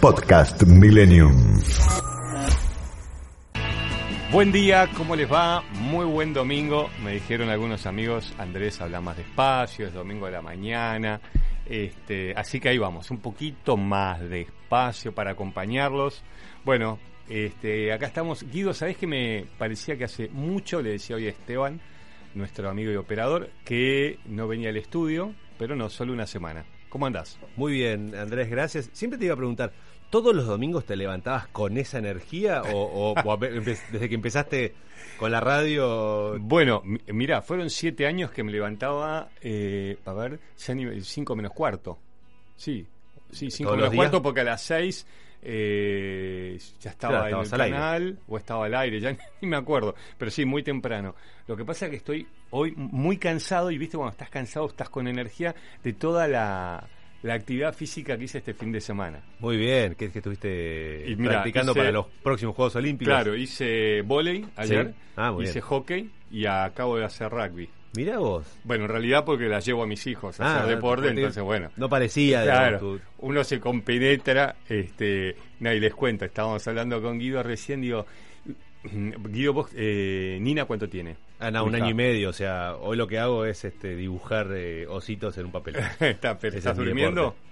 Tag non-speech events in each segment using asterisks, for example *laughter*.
Podcast Millennium. Buen día, ¿cómo les va? Muy buen domingo. Me dijeron algunos amigos, Andrés habla más despacio, es domingo de la mañana. Este, así que ahí vamos, un poquito más despacio para acompañarlos. Bueno, este, acá estamos. Guido, ¿sabés que me parecía que hace mucho, le decía hoy a Esteban, nuestro amigo y operador, que no venía al estudio, pero no, solo una semana. ¿Cómo andás? Muy bien, Andrés, gracias. Siempre te iba a preguntar, ¿todos los domingos te levantabas con esa energía o, *laughs* desde que empezaste con la radio? Bueno, mi- mirá, fueron siete años que me levantaba, eh, a ver, cinco menos cuarto. Sí, sí, cinco ¿Todos menos días? cuarto porque a las seis eh, ya estaba Claro, en el aire. canal o estaba al aire, ya *laughs* ni me acuerdo, pero sí, muy temprano. Lo que pasa es que estoy hoy muy cansado y viste cuando estás cansado estás con energía de toda la, la actividad física que hice este fin de semana. Muy bien, que, que estuviste Y mira, practicando hice- para los próximos Juegos Olímpicos. Claro, hice volei ayer, Ah, hice bien. hockey y acabo de hacer rugby. Mirá vos. Bueno, en realidad porque las llevo a mis hijos a Ah, hacer deporte, entonces bueno. No parecía, Claro, digamos, uno se compenetra, este, nadie les cuenta, estábamos hablando con Guido recién, digo, Guido, vos, eh, Nina, ¿cuánto tiene? Ah, no, un año y medio. O sea, hoy lo que hago es este dibujar eh, ositos en un papel. *laughs* Está, pero Ese ¿Estás es mi durmiendo? deporte.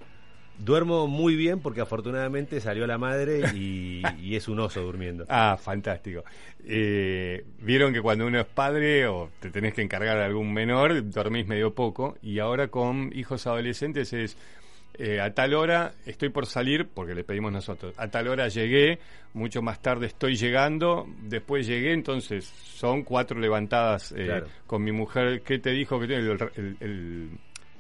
Duermo muy bien porque afortunadamente salió la madre y, y es un oso durmiendo. *laughs* Ah, fantástico. Eh, Vieron que cuando uno es padre o te tenés que encargar de algún menor, dormís medio poco. Y ahora con hijos adolescentes es eh, a tal hora estoy por salir, porque le pedimos nosotros. A tal hora llegué, mucho más tarde estoy llegando, después llegué, entonces son cuatro levantadas eh, Claro. con mi mujer. ¿Qué te dijo? que el, el- el-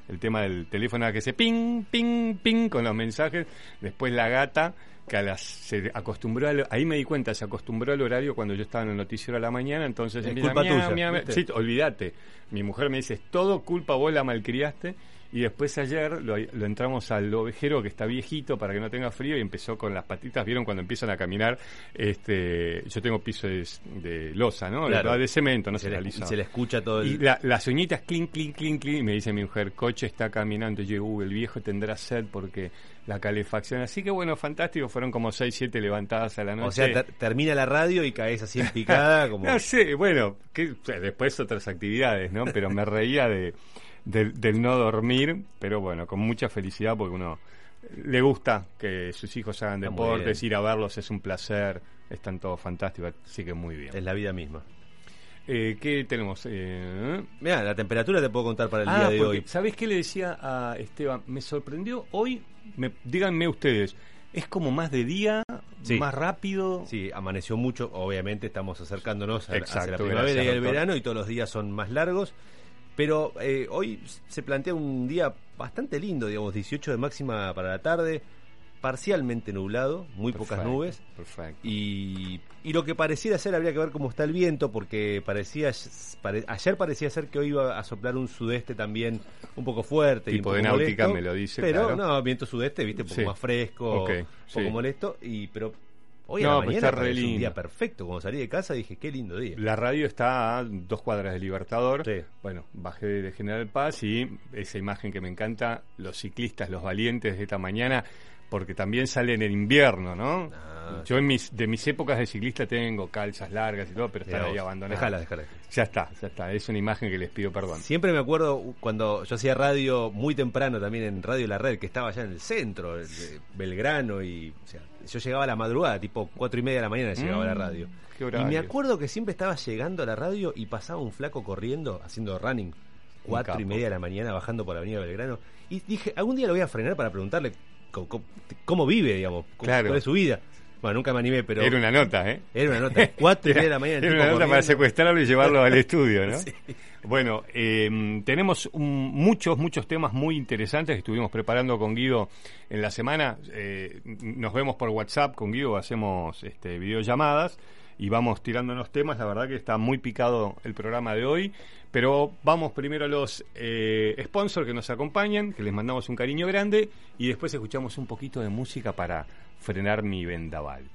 el tema del teléfono que se ping, ping, ping con los mensajes. Después la gata, que a las, se acostumbró, al- ahí me di cuenta, se acostumbró al horario cuando yo estaba en el noticiero a la mañana, entonces Es empieza, culpa miau, tuya. Sí, olvídate. Mi mujer me dice, es todo culpa, vos la malcriaste. Y después ayer lo, lo entramos al ovejero que está viejito para que no tenga frío y empezó con las patitas. ¿Vieron cuando empiezan a caminar? este Yo tengo piso de, de losa, ¿no? Claro. De, de cemento, no se, se le, realiza. se le escucha todo el... Y la- las uñitas, clink, clink, clink, clink. Y me dice mi mujer, coche está caminando. Y yo, "Uh, el viejo tendrá sed porque la calefacción. Así que bueno, fantástico. Fueron como 6, 7 levantadas a la noche. o sea, ter- termina la radio y caes así en picada *laughs* como... No sé, bueno, que, después otras actividades, ¿no? Pero me reía de, del- del no dormir, pero bueno, con mucha felicidad porque uno le gusta que sus hijos hagan Está deportes, ir a verlos es un placer, están todos fantásticos, así que muy bien. Es la vida misma. Eh, ¿Qué tenemos? Eh, Mira, la temperatura te puedo contar para el ah, día de porque, hoy. ¿sabés qué le decía a Esteban? Me sorprendió hoy, me, díganme ustedes, ¿es como más de día, Sí. más rápido? Sí, amaneció mucho. Obviamente estamos acercándonos a, hacia Exacto, la primavera gracias, y el doctor. verano y todos los días son más largos. Pero eh, hoy se plantea un día bastante lindo, digamos, 18 de máxima para la tarde, parcialmente nublado, muy pocas nubes. Perfecto. Y, y lo que pareciera ser, habría que ver cómo está el viento, porque parecía pare- ayer parecía ser que hoy iba a soplar un sudeste también un poco fuerte. y Tipo un de náutica molesto, me lo dice, Pero claro. no, viento sudeste, viste, un poco Sí. más fresco, un poco sí. molesto. Y, pero hoy No, a la mañana está re un día perfecto. Cuando salí de casa dije, qué lindo día. La radio está a dos cuadras del Libertador. Sí. Bueno, bajé de General Paz y esa imagen que me encanta, los ciclistas, los valientes de esta mañana, porque también salen en invierno, ¿no? Ah, Yo en mis, de mis épocas de ciclista tengo calzas largas y todo, pero están ahí abandonadas. Dejala, dejala. Ya está, ya está. Es una imagen que les pido perdón. Siempre me acuerdo cuando yo hacía radio muy temprano también en Radio La Red, que estaba allá en el centro, de Belgrano, y o sea, yo llegaba a la madrugada, tipo cuatro y media de la mañana llegaba a la Mm, radio. qué Y me acuerdo que siempre estaba llegando a la radio y pasaba un flaco corriendo, haciendo running, cuatro y media de la mañana bajando por la Avenida Belgrano. Y dije, algún día lo voy a frenar para preguntarle cómo, vive, digamos, cómo- Claro. cuál es su vida. Bueno, nunca me animé, pero. Era una nota, ¿eh? Era una nota. Cuatro y media de la mañana. Era una nota para secuestrarlo y llevarlo al estudio, ¿no? *laughs* Sí. Bueno, eh, tenemos un- muchos, muchos temas muy interesantes que estuvimos preparando con Guido en la semana. Eh, nos vemos por WhatsApp con Guido, hacemos este, videollamadas y vamos tirándonos temas. La verdad que está muy picado el programa de hoy. Pero vamos primero a los eh, sponsors que nos acompañan, que les mandamos un cariño grande y después escuchamos un poquito de música para frenar mi vendaval.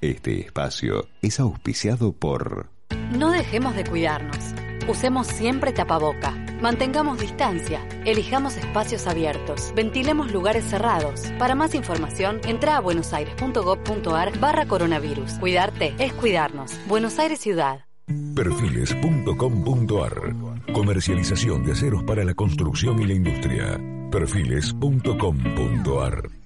Este espacio es auspiciado por No dejemos de cuidarnos. Usemos siempre tapaboca. Mantengamos distancia. Elijamos espacios abiertos. Ventilemos lugares cerrados. Para más información, entra a buenosaires.gov.ar barra coronavirus. Cuidarte es cuidarnos. Buenos Aires Ciudad. Perfiles.com.ar Comercialización de aceros para la construcción y la industria. Perfiles.com.ar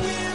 Bye.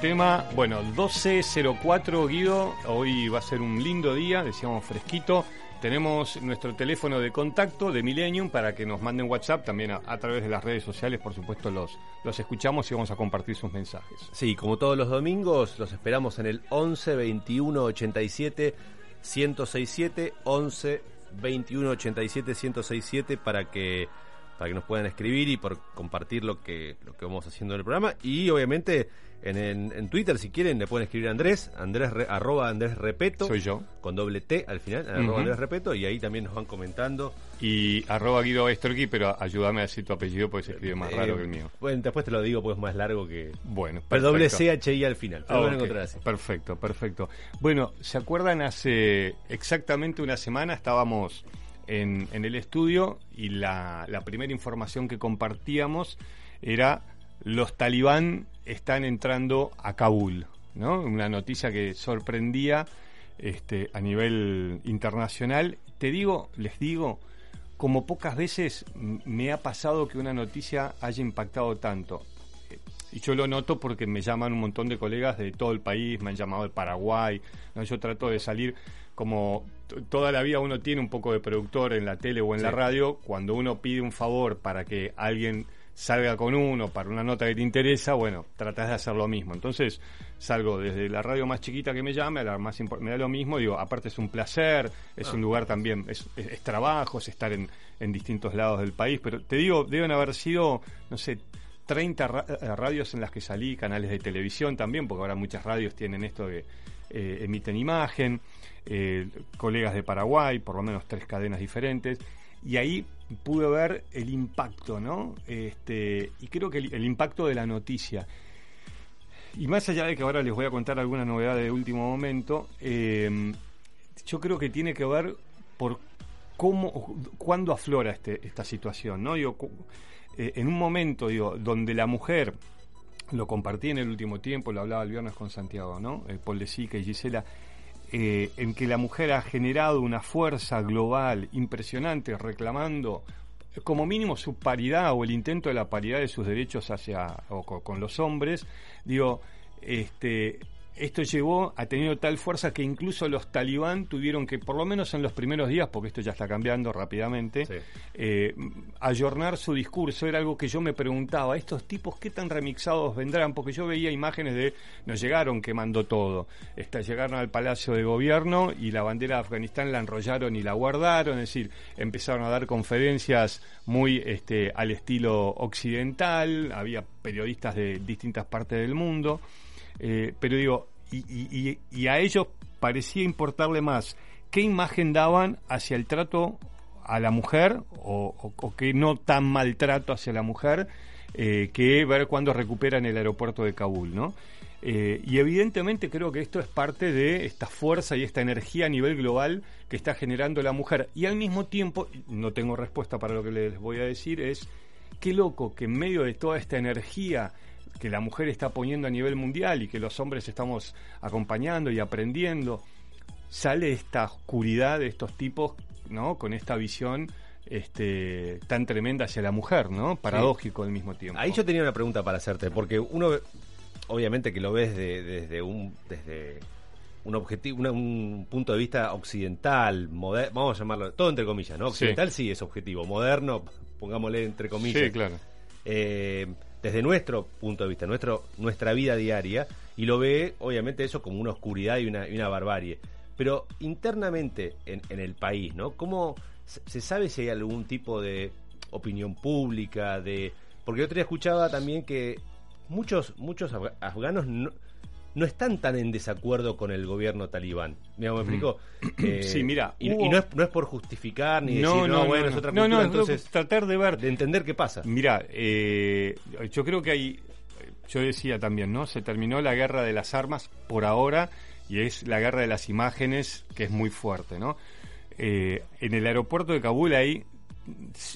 Tema. Bueno, 12.04 Guido. Hoy va a ser un lindo día, decíamos fresquito. Tenemos nuestro teléfono de contacto de Millennium para que nos manden WhatsApp. También a, través de las redes sociales, por supuesto, los, los escuchamos y vamos a compartir sus mensajes. Sí, como todos los domingos, los esperamos en el 11 21 87 1067 11 21 87 1067 para que para que nos puedan escribir y por compartir lo que lo que vamos haciendo en el programa y obviamente en, en- en Twitter si quieren le pueden escribir a Andrés Andrés Re- arroba Andrés Repeto Soy yo. con doble T al final arroba Andrés Repeto y ahí también nos van comentando Y arroba Guido Estorqui, pero ayúdame a decir tu apellido porque se escribe más raro que el mío. bueno después te lo digo pues es más largo que Bueno, pero doble perfecto. C H I al final te Ah, lo van a ok. encontrar así Perfecto, perfecto. Bueno, ¿se acuerdan? Hace exactamente una semana estábamos en, en el estudio y la, la primera información que compartíamos era los talibán están entrando a Kabul, ¿no? Una noticia que sorprendía este, a nivel internacional. Te digo, les digo, como pocas veces me ha pasado que una noticia haya impactado tanto. Eh, Y yo lo noto porque me llaman un montón de colegas de todo el país, me han llamado de Paraguay, ¿no? yo trato de salir como toda la vida uno tiene un poco de productor en la tele o en la radio, cuando uno pide un favor para que alguien salga con uno para una nota que te interesa, bueno, tratás de hacer lo mismo. Entonces, salgo desde la radio más chiquita que me llame a la más me da lo mismo, digo, aparte es un placer, es un lugar también, es, es- es trabajo, es estar en, en distintos lados del país, pero te digo, deben haber sido, no sé, 30 ra- eh, radios en las que salí, canales de televisión también, porque ahora muchas radios tienen esto que eh, emiten imagen, eh, colegas de Paraguay, por lo menos tres cadenas diferentes, y ahí pude ver el impacto, ¿no? Este, y creo que el, impacto de la noticia. Y más allá de que ahora les voy a contar alguna novedad de último momento, eh, yo creo que tiene que ver por cómo, cuándo aflora este, esta situación, ¿no? Cu- eh, en un momento, digo, donde la mujer, lo compartí en el último tiempo, lo hablaba el viernes con Santiago, ¿no? Eh, Paul de Sica y Gisela, eh, en que la mujer ha generado una fuerza global impresionante reclamando eh, como mínimo su paridad o el intento de la paridad de sus derechos hacia o co- con los hombres, digo, este esto llevó a tener tal fuerza que incluso los talibán tuvieron que, por lo menos en los primeros días, porque esto ya está cambiando rápidamente, Sí. eh, ayornar su discurso. Era algo que yo me preguntaba, ¿estos tipos qué tan remixados vendrán? Porque yo veía imágenes de, nos llegaron quemando todo. Esta, llegaron al Palacio de Gobierno y la bandera de Afganistán la enrollaron y la guardaron, es decir, empezaron a dar conferencias muy este, al estilo occidental, había periodistas de distintas partes del mundo. Eh, pero digo, y, a ellos parecía importarle más qué imagen daban hacia el trato a la mujer o, o- o qué no tan maltrato hacia la mujer eh, que ver cuándo recuperan el aeropuerto de Kabul, ¿no? Eh, y evidentemente creo que esto es parte de esta fuerza y esta energía a nivel global que está generando la mujer. Y al mismo tiempo, no tengo respuesta para lo que les voy a decir, es qué loco que en medio de toda esta energía que la mujer está poniendo a nivel mundial y que los hombres estamos acompañando y aprendiendo, sale esta oscuridad de estos tipos, ¿no? Con esta visión este, tan tremenda hacia la mujer, ¿no? Paradójico al mismo tiempo. Ahí yo tenía una pregunta para hacerte, porque uno, obviamente que lo ves de- desde un desde un objetivo, una- un punto de vista occidental, moder- vamos a llamarlo, todo entre comillas, ¿no? Sí. Occidental sí, es objetivo, moderno, pongámosle entre comillas. Sí, claro. eh, desde nuestro punto de vista, nuestro, nuestra vida diaria, y lo ve, obviamente, eso como una oscuridad y una, y una barbarie. Pero internamente en, en el país, ¿no? ¿Cómo se sabe si hay algún tipo de opinión pública? de Porque otro día escuchaba también que muchos, muchos afga- afganos no, no están tan en desacuerdo con el gobierno talibán. Mira, ¿me explico? *clears throat* Eh, Sí, mira, Y, hubo- y no, es, no es por justificar ni decir, no, bueno, es otra no, cultura, no, entonces, tratar de ver de entender qué pasa. Mira, eh, yo creo que hay, yo decía también, ¿no? Se terminó la guerra de las armas por ahora y es la guerra de las imágenes que es muy fuerte, ¿no? Eh, en el aeropuerto de Kabul hay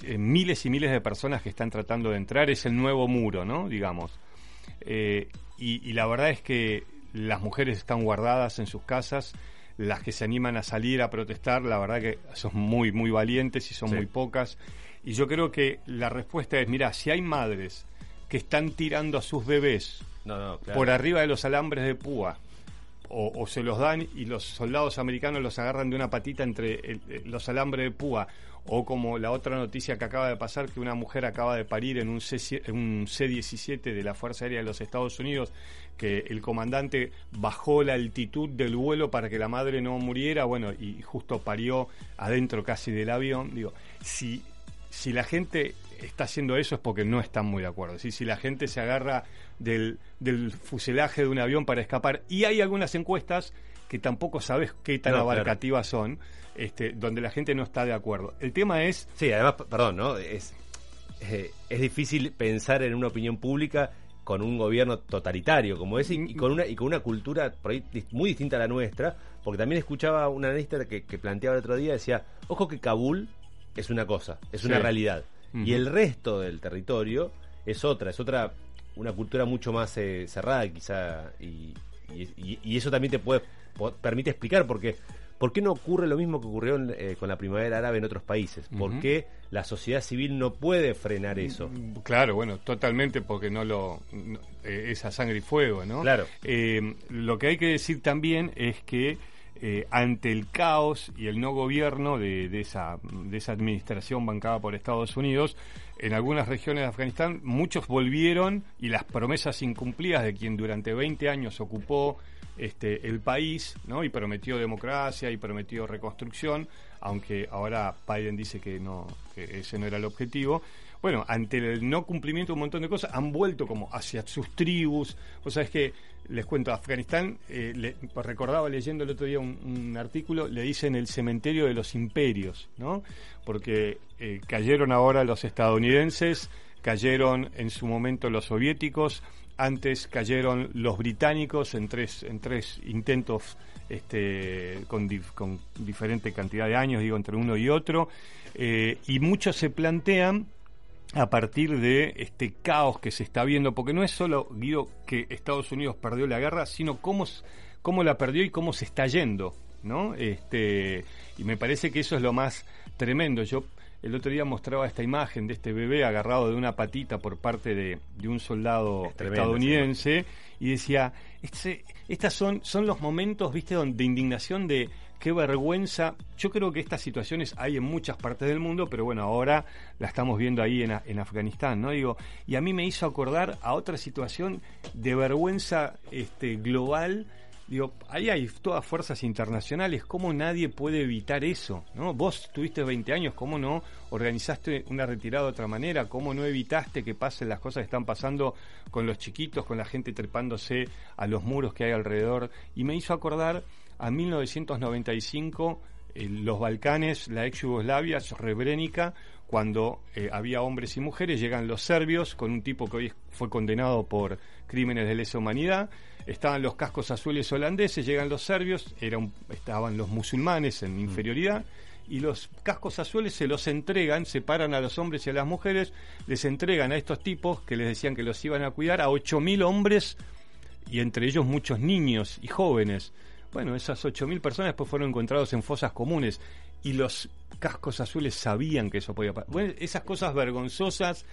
eh, miles y miles de personas que están tratando de entrar, es el nuevo muro, ¿no? Digamos. Eh, y, y la verdad es que las mujeres están guardadas en sus casas, las que se animan a salir a protestar, la verdad que son muy, muy valientes y son Sí. muy pocas. Y yo creo que la respuesta es, mira, si hay madres que están tirando a sus bebés No, no, claro. por arriba de los alambres de púa, o, o se los dan y los soldados americanos los agarran de una patita entre el- el- los alambres de púa, o como la otra noticia que acaba de pasar, que una mujer acaba de parir en un, C, en un C-17 de la Fuerza Aérea de los Estados Unidos, que el comandante bajó la altitud del vuelo para que la madre no muriera, bueno, y justo parió adentro casi del avión. Digo, si, si la gente está haciendo eso es porque no están muy de acuerdo. ¿sí? Si la gente se agarra del, del fuselaje de un avión para escapar, y hay algunas encuestas que tampoco sabes qué tan No, claro. abarcativas son, este, donde la gente no está de acuerdo. El tema es, Sí, además, perdón, ¿no? Es, eh, es difícil pensar en una opinión pública con un gobierno totalitario como ese y, y con una y con una cultura por ahí dis- muy distinta a la nuestra, porque también escuchaba un analista que, que planteaba el otro día, decía, ojo que Kabul es una cosa, es una Sí. realidad, y el resto del territorio es otra, es otra, una cultura mucho más eh, cerrada quizá, y, y- eso también te puede, permite explicar porque ¿Por qué no ocurre lo mismo que ocurrió en, eh, con la primavera árabe en otros países? ¿Por qué la sociedad civil no puede frenar eso? Claro, bueno, totalmente porque no lo no- eh, esa sangre y fuego, ¿no? Claro. Eh, lo que hay que decir también es que eh, ante el caos y el no gobierno de, de esa, de esa administración bancada por Estados Unidos, en algunas regiones de Afganistán muchos volvieron y las promesas incumplidas de quien durante 20 años ocupó este, el país y prometió democracia y prometió reconstrucción, aunque ahora Biden dice que, no, ese no era el objetivo. Bueno, ante el no cumplimiento de un montón de cosas, han vuelto como hacia sus tribus. O sea, es que, les cuento, Afganistán, eh, le- recordaba leyendo el otro día un, un artículo, le dicen el cementerio de los imperios, ¿no? Porque eh, cayeron ahora los estadounidenses, cayeron en su momento los soviéticos, antes cayeron los británicos en tres, en tres intentos este, con, dif- con diferente cantidad de años, digo, entre uno y otro, eh, y muchos se plantean a partir de este caos que se está viendo, porque no es solo, Guido, que Estados Unidos perdió la guerra, sino cómo, cómo la perdió y cómo se está yendo, ¿no? Este, y me parece que eso es lo más tremendo. Yo el otro día mostraba esta imagen de este bebé agarrado de una patita por parte de, de un soldado Es tremendo, estadounidense y decía, este, estas son, son los momentos, viste, de indignación de qué vergüenza. Yo creo que estas situaciones hay en muchas partes del mundo, pero bueno, ahora la estamos viendo ahí en, en Afganistán, ¿no? Digo, y a mí me hizo acordar a otra situación de vergüenza este, global. Digo, ahí hay todas fuerzas internacionales, ¿cómo nadie puede evitar eso? ¿no? Vos tuviste 20 años, ¿cómo no organizaste una retirada de otra manera? ¿Cómo no evitaste que pasen las cosas que están pasando con los chiquitos, con la gente trepándose a los muros que hay alrededor? Y me hizo acordar a 1995, eh, los Balcanes, la ex Yugoslavia, Srebrenica, cuando eh, había hombres y mujeres, llegan los serbios con un tipo que hoy fue condenado por crímenes de lesa humanidad, estaban los cascos azules holandeses, llegan los serbios, era un- estaban los musulmanes en inferioridad, y los cascos azules se los entregan, separan a los hombres y a las mujeres, les entregan a estos tipos que les decían que los iban a cuidar a 8.000 hombres y entre ellos muchos niños y jóvenes. Bueno, esas 8.000 personas después fueron encontrados en fosas comunes y los cascos azules sabían que eso podía pasar. Bueno, esas cosas vergonzosas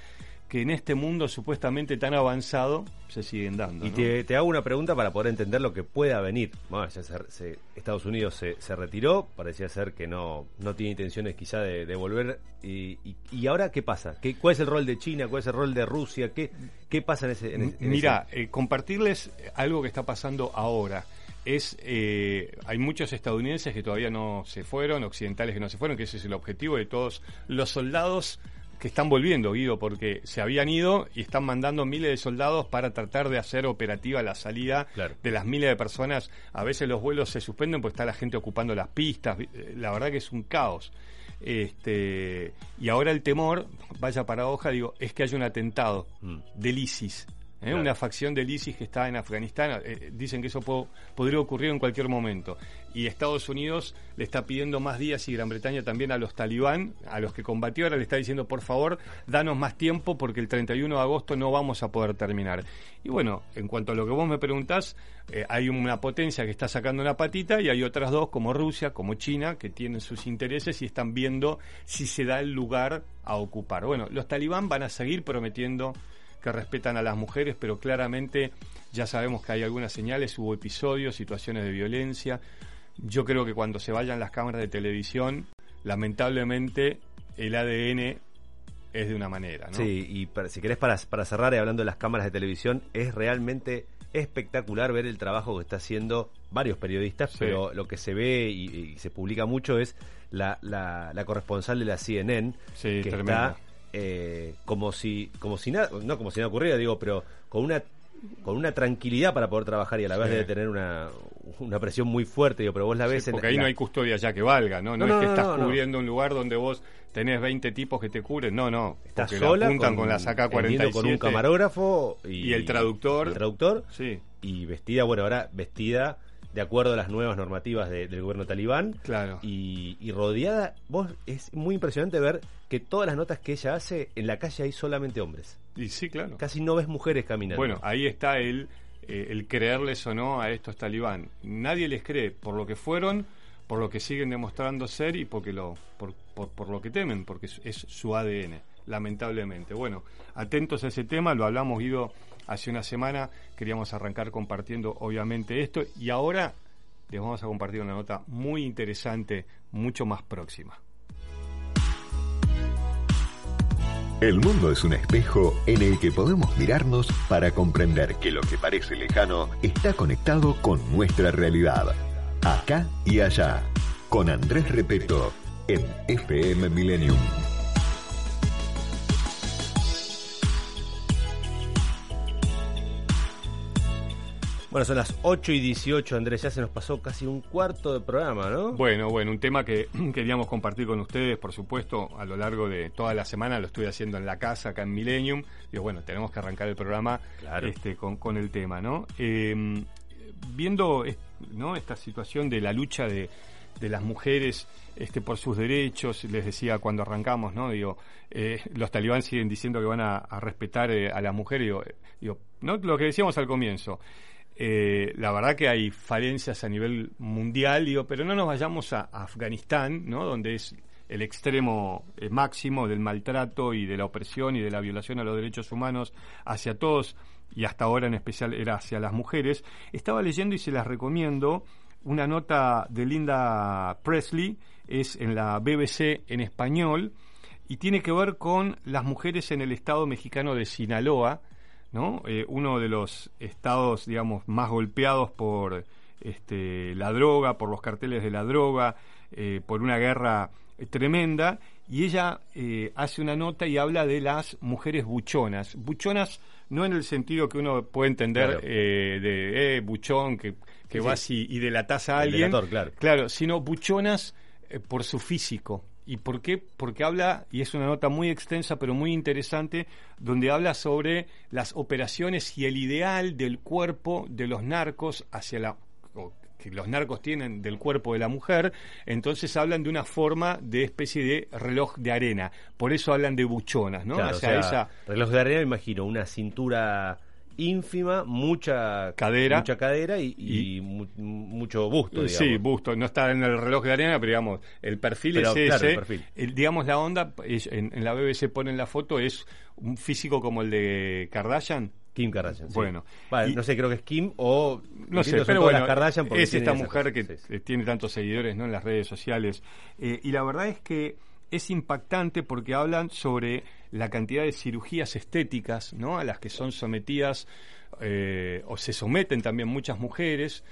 que en este mundo supuestamente tan avanzado se siguen dando. Y ¿no? te, te hago una pregunta para poder entender lo que pueda venir. Bueno, ya se- se- Estados Unidos se, se retiró, parecía ser que no, no tiene intenciones quizá de, de volver. Y, y- y ahora qué pasa? ¿Qué, ¿Cuál es el rol de China? ¿Cuál es el rol de Rusia? ¿Qué, qué pasa en ese... en en Mira, eh, compartirles algo que está pasando ahora. Es, eh, hay muchos estadounidenses que todavía no se fueron, occidentales que no se fueron, que ese es el objetivo de todos los soldados que están volviendo, Guido, porque se habían ido y están mandando miles de soldados para tratar de hacer operativa la salida Claro. de las miles de personas. A veces los vuelos se suspenden porque está la gente ocupando las pistas. Eh, La verdad que es un caos. Este, y ahora el temor, vaya paradoja, digo, es que haya un atentado Mm. del ISIS. ¿Eh? Claro. Una facción del ISIS que está en Afganistán. eh, dicen que eso po- podría ocurrir en cualquier momento. Y Estados Unidos le está pidiendo más días y Gran Bretaña también a los talibán, a los que combatió, ahora le está diciendo, por favor, danos más tiempo porque el 31 de agosto no vamos a poder terminar. Y bueno, en cuanto a lo que vos me preguntás, eh, hay una potencia que está sacando una patita y hay otras dos, como Rusia, como China, que tienen sus intereses y están viendo si se da el lugar a ocupar. Bueno, los talibán van a seguir prometiendo que respetan a las mujeres, pero claramente ya sabemos que hay algunas señales, hubo episodios, situaciones de violencia. Yo creo que cuando se vayan las cámaras de televisión, lamentablemente el ADN es de una manera, ¿no? Sí, y para- si querés para, para cerrar y hablando de las cámaras de televisión, es realmente espectacular ver el trabajo que está haciendo varios periodistas, Sí. pero lo que se ve y, y se publica mucho es la, la, la corresponsal de la CNN, Sí, que tremendo. está eh, como si como si nada, no como si nada ocurriera, digo, pero con una con una tranquilidad para poder trabajar y a la vez debe tener una, una presión muy fuerte, digo, pero vos la ves Sí, en porque ahí la- no hay custodia ya que valga, ¿no? No, No, es que no, estás cubriendo un lugar donde vos tenés 20 tipos que te cubren, no, no. Estás sola apuntan con, con, la entiendo, AK-47. con un camarógrafo y, Y el traductor. el traductor Sí, y vestida, bueno, ahora vestida de acuerdo a las nuevas normativas de- del gobierno talibán claro. y, y rodeada, vos es muy impresionante ver que todas las notas que ella hace en la calle hay solamente hombres. Y sí, claro. Casi no ves mujeres caminando. Bueno, ahí está el, eh, el creerles o no a estos talibán. Nadie les cree por lo que fueron, por lo que siguen demostrando ser y porque lo, por, por, por lo que temen, porque es, es su ADN, lamentablemente. Bueno, atentos a ese tema, lo hablamos Guido hace una semana, queríamos arrancar compartiendo obviamente esto y ahora les vamos a compartir una nota muy interesante, mucho más próxima. El mundo es un espejo en el que podemos mirarnos para comprender que lo que parece lejano está conectado con nuestra realidad. Acá y allá. Con Andrés Repeto en FM Millennium. Bueno, son las 8 y 18, Andrés, ya se nos pasó casi un cuarto de programa, ¿no? Bueno, bueno, un tema que *clears throat* queríamos compartir con ustedes, por supuesto, a lo largo de toda la semana, lo estoy haciendo en la casa, acá en Millennium. Digo, bueno, tenemos que arrancar el programa Claro. este, con, con el tema, ¿no? Eh, viendo ¿no? esta situación de la lucha de, de las mujeres este, por sus derechos, les decía cuando arrancamos, ¿no? Digo, eh, los talibán siguen diciendo que van a, a respetar eh, a las mujeres, digo, eh, digo, ¿no? Lo que decíamos al comienzo. Eh, la verdad que hay falencias a nivel mundial, digo, pero no nos vayamos a, Afganistán, ¿no? Donde es el extremo eh, máximo del maltrato y de la opresión y de la violación a los derechos humanos hacia todos y hasta ahora en especial era hacia las mujeres. Estaba leyendo y se las recomiendo una nota de Linda Presley, es en la BBC en español y tiene que ver con las mujeres en el estado mexicano de Sinaloa, ¿no? Eh, uno de los estados, digamos, más golpeados por este, la droga, por los carteles de la droga, eh, por una guerra eh, tremenda, y ella eh, hace una nota y habla de las mujeres buchonas. Buchonas no en el sentido que uno puede entender Claro. eh, de eh, buchón, que, que Sí, vas y, y delatas a alguien. delator, claro. Claro, sino buchonas por su físico. ¿Y por qué? Porque habla, y es una nota muy extensa pero muy interesante, donde habla sobre las operaciones y el ideal del cuerpo de los narcos hacia la que los narcos tienen del cuerpo de la mujer, entonces hablan de una forma de especie de reloj de arena. Por eso hablan de buchonas, ¿no? Claro, o sea, sea, esa reloj de arena, me imagino, una cintura ínfima, mucha Cadera. mucha cadera y, y Y- mu- mucho busto, digamos. Sí, busto. No está en el reloj de arena, pero digamos, el perfil Pero, es claro, ese. el perfil. El- digamos, la onda, es- en, en la BBC ponen la foto, es un físico como el de Kardashian. Kim Kardashian. sí. Bueno, Vale, y- no sé, creo que es Kim o No sé, pero bueno, Kardashian porque es esta mujer cosa, que sí, sí. tiene tantos seguidores ¿no? en las redes sociales. Eh, y la verdad es que es impactante porque hablan sobre la cantidad de cirugías estéticas ¿no? a las que son sometidas eh, o se someten también muchas mujeres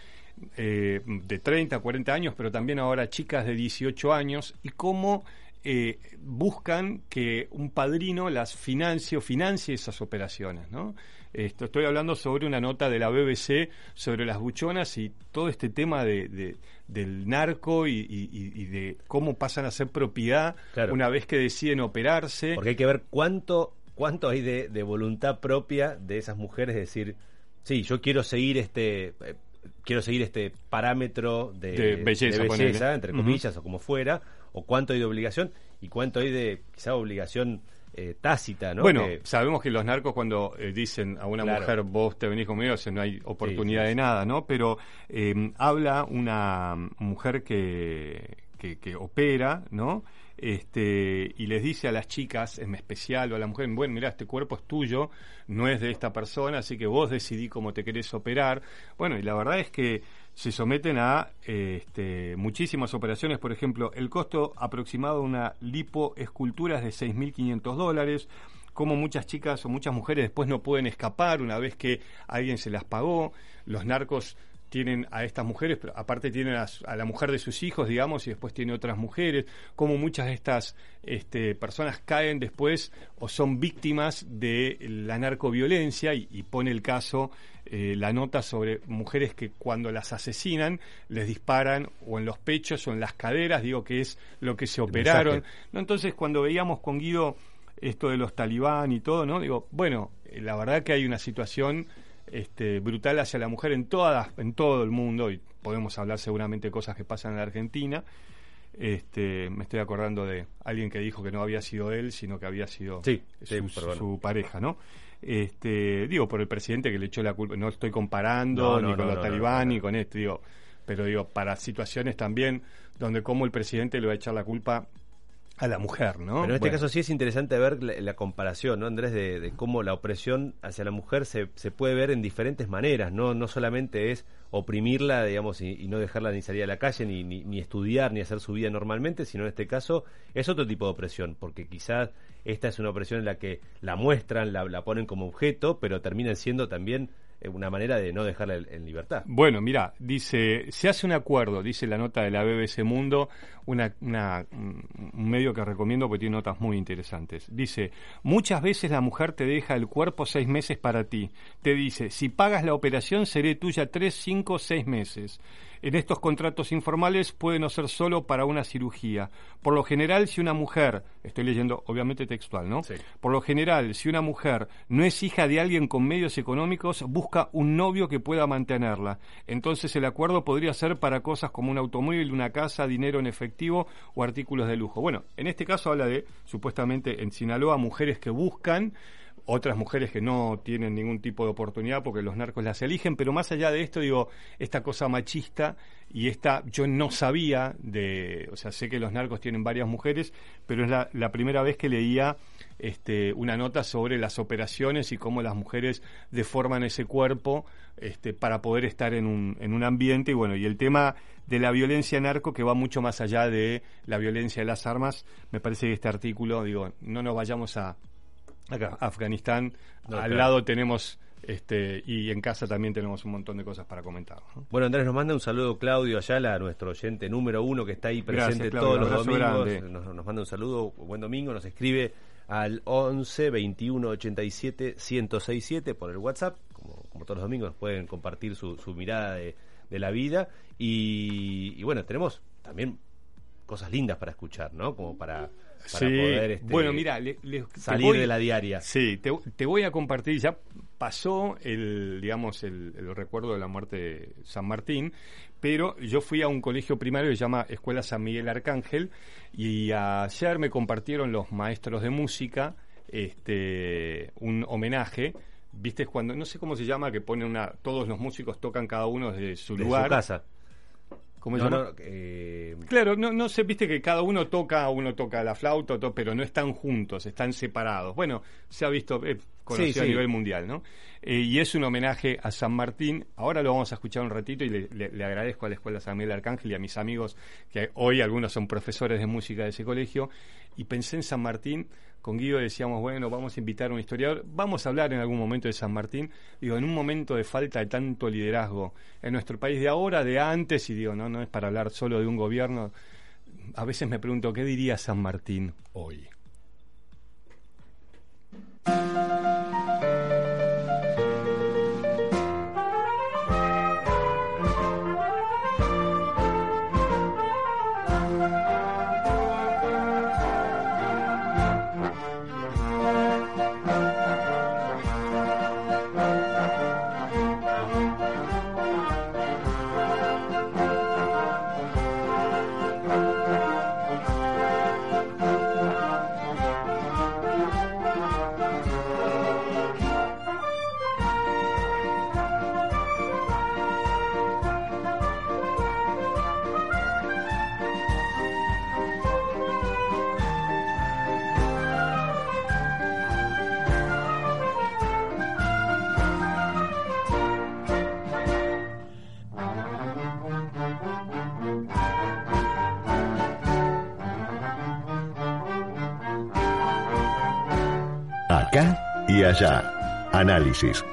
eh, de 30, 40 años, pero también ahora chicas de 18 años, y cómo eh, buscan que un padrino las financie o financie esas operaciones, ¿no? Esto, estoy hablando sobre una nota de la BBC sobre las buchonas y todo este tema de, de- del narco y, y- y- y de cómo pasan a ser propiedad Claro. una vez que deciden operarse. Porque hay que ver cuánto cuánto hay de, de voluntad propia de esas mujeres, es decir, sí, yo quiero seguir este eh, quiero seguir este parámetro de, De belleza, de entre comillas, o como fuera, o cuánto hay de obligación y cuánto hay de quizá obligación eh, tácita, ¿no? Bueno, Que- sabemos que los narcos cuando eh, dicen a una Claro. mujer vos te venís conmigo, o sea, no hay oportunidad Sí, sí, de nada, ¿no? Pero eh, habla una mujer que, que, que opera, ¿no? Este, y les dice a las chicas, en especial, o a la mujer, bueno, mira, este cuerpo es tuyo, no es de esta persona, así que vos decidí cómo te querés operar. Bueno, y la verdad es que se someten a este, muchísimas operaciones, por ejemplo, el costo aproximado de una lipoescultura es de 6.500 dólares, como muchas chicas o muchas mujeres después no pueden escapar una vez que alguien se las pagó, los narcos tienen a estas mujeres, pero aparte tienen a, a la mujer de sus hijos, digamos, y después tiene otras mujeres, como muchas de estas este, personas caen después o son víctimas de la narcoviolencia y, y pone el caso eh, la nota sobre mujeres que cuando las asesinan les disparan o en los pechos o en las caderas, digo que es lo que se operaron. mensaje. ¿no? Entonces cuando veíamos con Guido esto de los talibán y todo, ¿no? Digo, bueno, la verdad que hay una situación este, brutal hacia la mujer en todas, en todo el mundo, y podemos hablar seguramente de cosas que pasan en la Argentina. Este, me estoy acordando de alguien que dijo que no había sido él, sino que había sido Sí, su, sí, perdón. su pareja, ¿no? Este, digo, por el presidente que le echó la culpa, no estoy comparando No, no, ni con no, los talibán ni con esto, digo, pero digo, para situaciones también donde como el presidente le va a echar la culpa a la mujer, ¿no? Pero en este Bueno. caso sí es interesante ver la, la comparación, ¿no, Andrés? De, de cómo la opresión hacia la mujer se, se puede ver en diferentes maneras, ¿no? No solamente es oprimirla, digamos, y, y no dejarla ni salir a la calle, ni, ni, ni estudiar, ni hacer su vida normalmente, sino en este caso es otro tipo de opresión, porque quizás esta es una opresión en la que la muestran, la, la ponen como objeto, pero terminan siendo también una manera de no dejarla en, libertad. Bueno, mira, dice, se hace un acuerdo, dice la nota de la BBC Mundo, una, una- un medio que recomiendo porque tiene notas muy interesantes. Dice, muchas veces la mujer te deja el cuerpo seis meses para ti. Te dice, si pagas la operación seré tuya tres, cinco, seis meses. En estos contratos informales puede no ser solo para una cirugía. Por lo general, si una mujer, estoy leyendo obviamente textual, ¿no? Sí. Por lo general, si una mujer no es hija de alguien con medios económicos, busca un novio que pueda mantenerla. Entonces el acuerdo podría ser para cosas como un automóvil, una casa, dinero en efectivo o artículos de lujo. Bueno, en este caso habla de, supuestamente, en Sinaloa, mujeres que buscan otras mujeres que no tienen ningún tipo de oportunidad porque los narcos las eligen, pero más allá de esto, digo, esta cosa machista y esta, yo no sabía de, o sea, sé que los narcos tienen varias mujeres, pero es la, primera vez que leía este, una nota sobre las operaciones y cómo las mujeres deforman ese cuerpo este, para poder estar en un, en un ambiente. Y bueno, y el tema de la violencia narco que va mucho más allá de la violencia de las armas, me parece que este artículo, digo, no nos vayamos a, acá, Afganistán, No, al claro. lado tenemos, este, y en casa también tenemos un montón de cosas para comentar. ¿no? Bueno, Andrés, nos manda un saludo Claudio Ayala, nuestro oyente número uno que está ahí presente Gracias, Claudio, todos los domingos. Nos, nos manda un saludo, buen domingo, nos escribe al 11 21 87 1067 por el WhatsApp. Como, como todos los domingos, nos pueden compartir su, su mirada de, de la vida. Y, y bueno, tenemos también cosas lindas para escuchar, ¿no? Como para, para Sí, poder este, bueno, mira, le- salir voy- de la diaria. Sí, te, te voy a compartir, ya pasó el, digamos, el, el recuerdo de la muerte de San Martín, pero yo fui a un colegio primario que se llama Escuela San Miguel Arcángel y ayer me compartieron los maestros de música este un homenaje. ¿Viste cuando no sé cómo se llama que pone una todos los músicos tocan cada uno desde su de lugar? su casa. ¿Cómo se No, llama? no, eh, Claro, no, no sé, viste que cada uno toca, uno toca la flauta, pero no están juntos, están separados. Bueno, se ha visto, eh, conocido Sí, a nivel mundial, ¿no? Eh, y es un homenaje a San Martín. Ahora lo vamos a escuchar un ratito y le, le- le agradezco a la Escuela San Miguel Arcángel y a mis amigos, que hoy algunos son profesores de música de ese colegio. Y pensé en San Martín, con Guido decíamos, bueno, vamos a invitar a un historiador, vamos a hablar en algún momento de San Martín. Digo, en un momento de falta de tanto liderazgo en nuestro país de ahora, de antes, y digo, no, no es para hablar solo de un gobierno. A veces me pregunto, ¿qué diría San Martín hoy?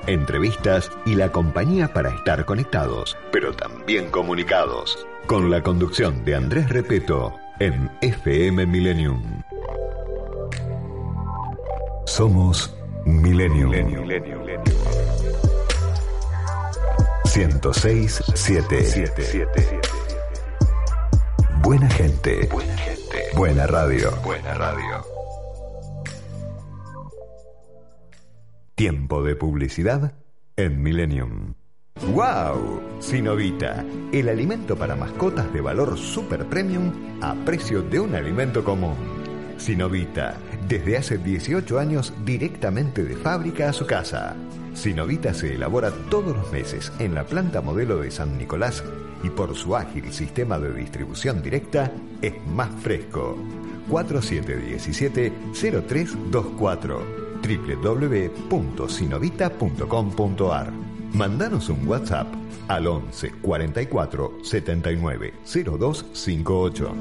Entrevistas y la compañía para estar conectados, pero también comunicados. Con la conducción de Andrés Repeto en FM Millennium. Somos Millennium. 106 7. Buena gente. Buena gente. Buena radio. Buena radio. Tiempo de publicidad en Millennium. ¡Wow! Sinovita, el alimento para mascotas de valor super premium a precio de un alimento común. Sinovita, desde hace 18 años directamente de fábrica a su casa. Sinovita se elabora todos los meses en la planta modelo de San Nicolás y por su ágil sistema de distribución directa es más fresco. 4717-0324 www.sinovita.com.ar Mandanos un WhatsApp al 11 44 79 0258.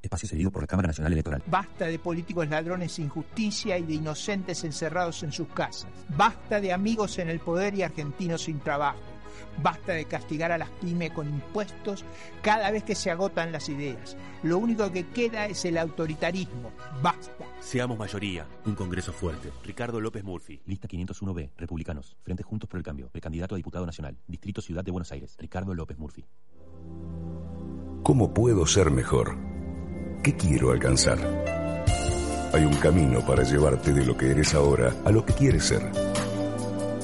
Espacio cedido por la Cámara Nacional Electoral. Basta de políticos ladrones sin justicia y de inocentes encerrados en sus casas. Basta de amigos en el poder y argentinos sin trabajo. Basta de castigar a las pymes con impuestos cada vez que se agotan las ideas. Lo único que queda es el autoritarismo. Basta. Seamos mayoría. Un Congreso fuerte. Ricardo López Murphy. Lista 501B. Republicanos. Frente Juntos por el Cambio. Precandidato a diputado nacional. Distrito Ciudad de Buenos Aires. Ricardo López Murphy. ¿Cómo puedo ser mejor? ¿Qué quiero alcanzar? Hay un camino para llevarte de lo que eres ahora a lo que quieres ser.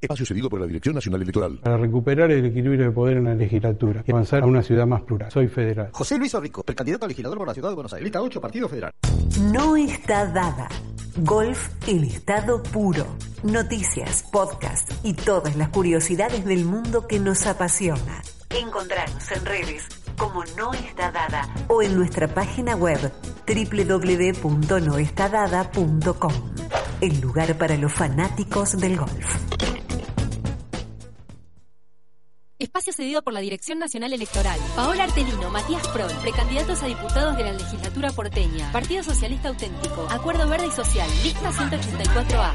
Espacio cedido por la Dirección Nacional Electoral. Para recuperar el equilibrio de poder en la legislatura y avanzar a una ciudad más plural. Soy federal. José Luis Orrico, precandidato a legislador por la Ciudad de Buenos Aires. Lista 8, Partido Federal. No está dada. Golf en estado puro. Noticias, podcast y todas las curiosidades del mundo que nos apasiona. Encontrarnos en redes como No Está Dada o en nuestra página web www.noestadada.com. El lugar para los fanáticos del golf. Espacio cedido por la Dirección Nacional Electoral. Paola Artelino, Matías Prol, precandidatos a diputados de la legislatura porteña. Partido Socialista Auténtico. Acuerdo Verde y Social. Lista 184A.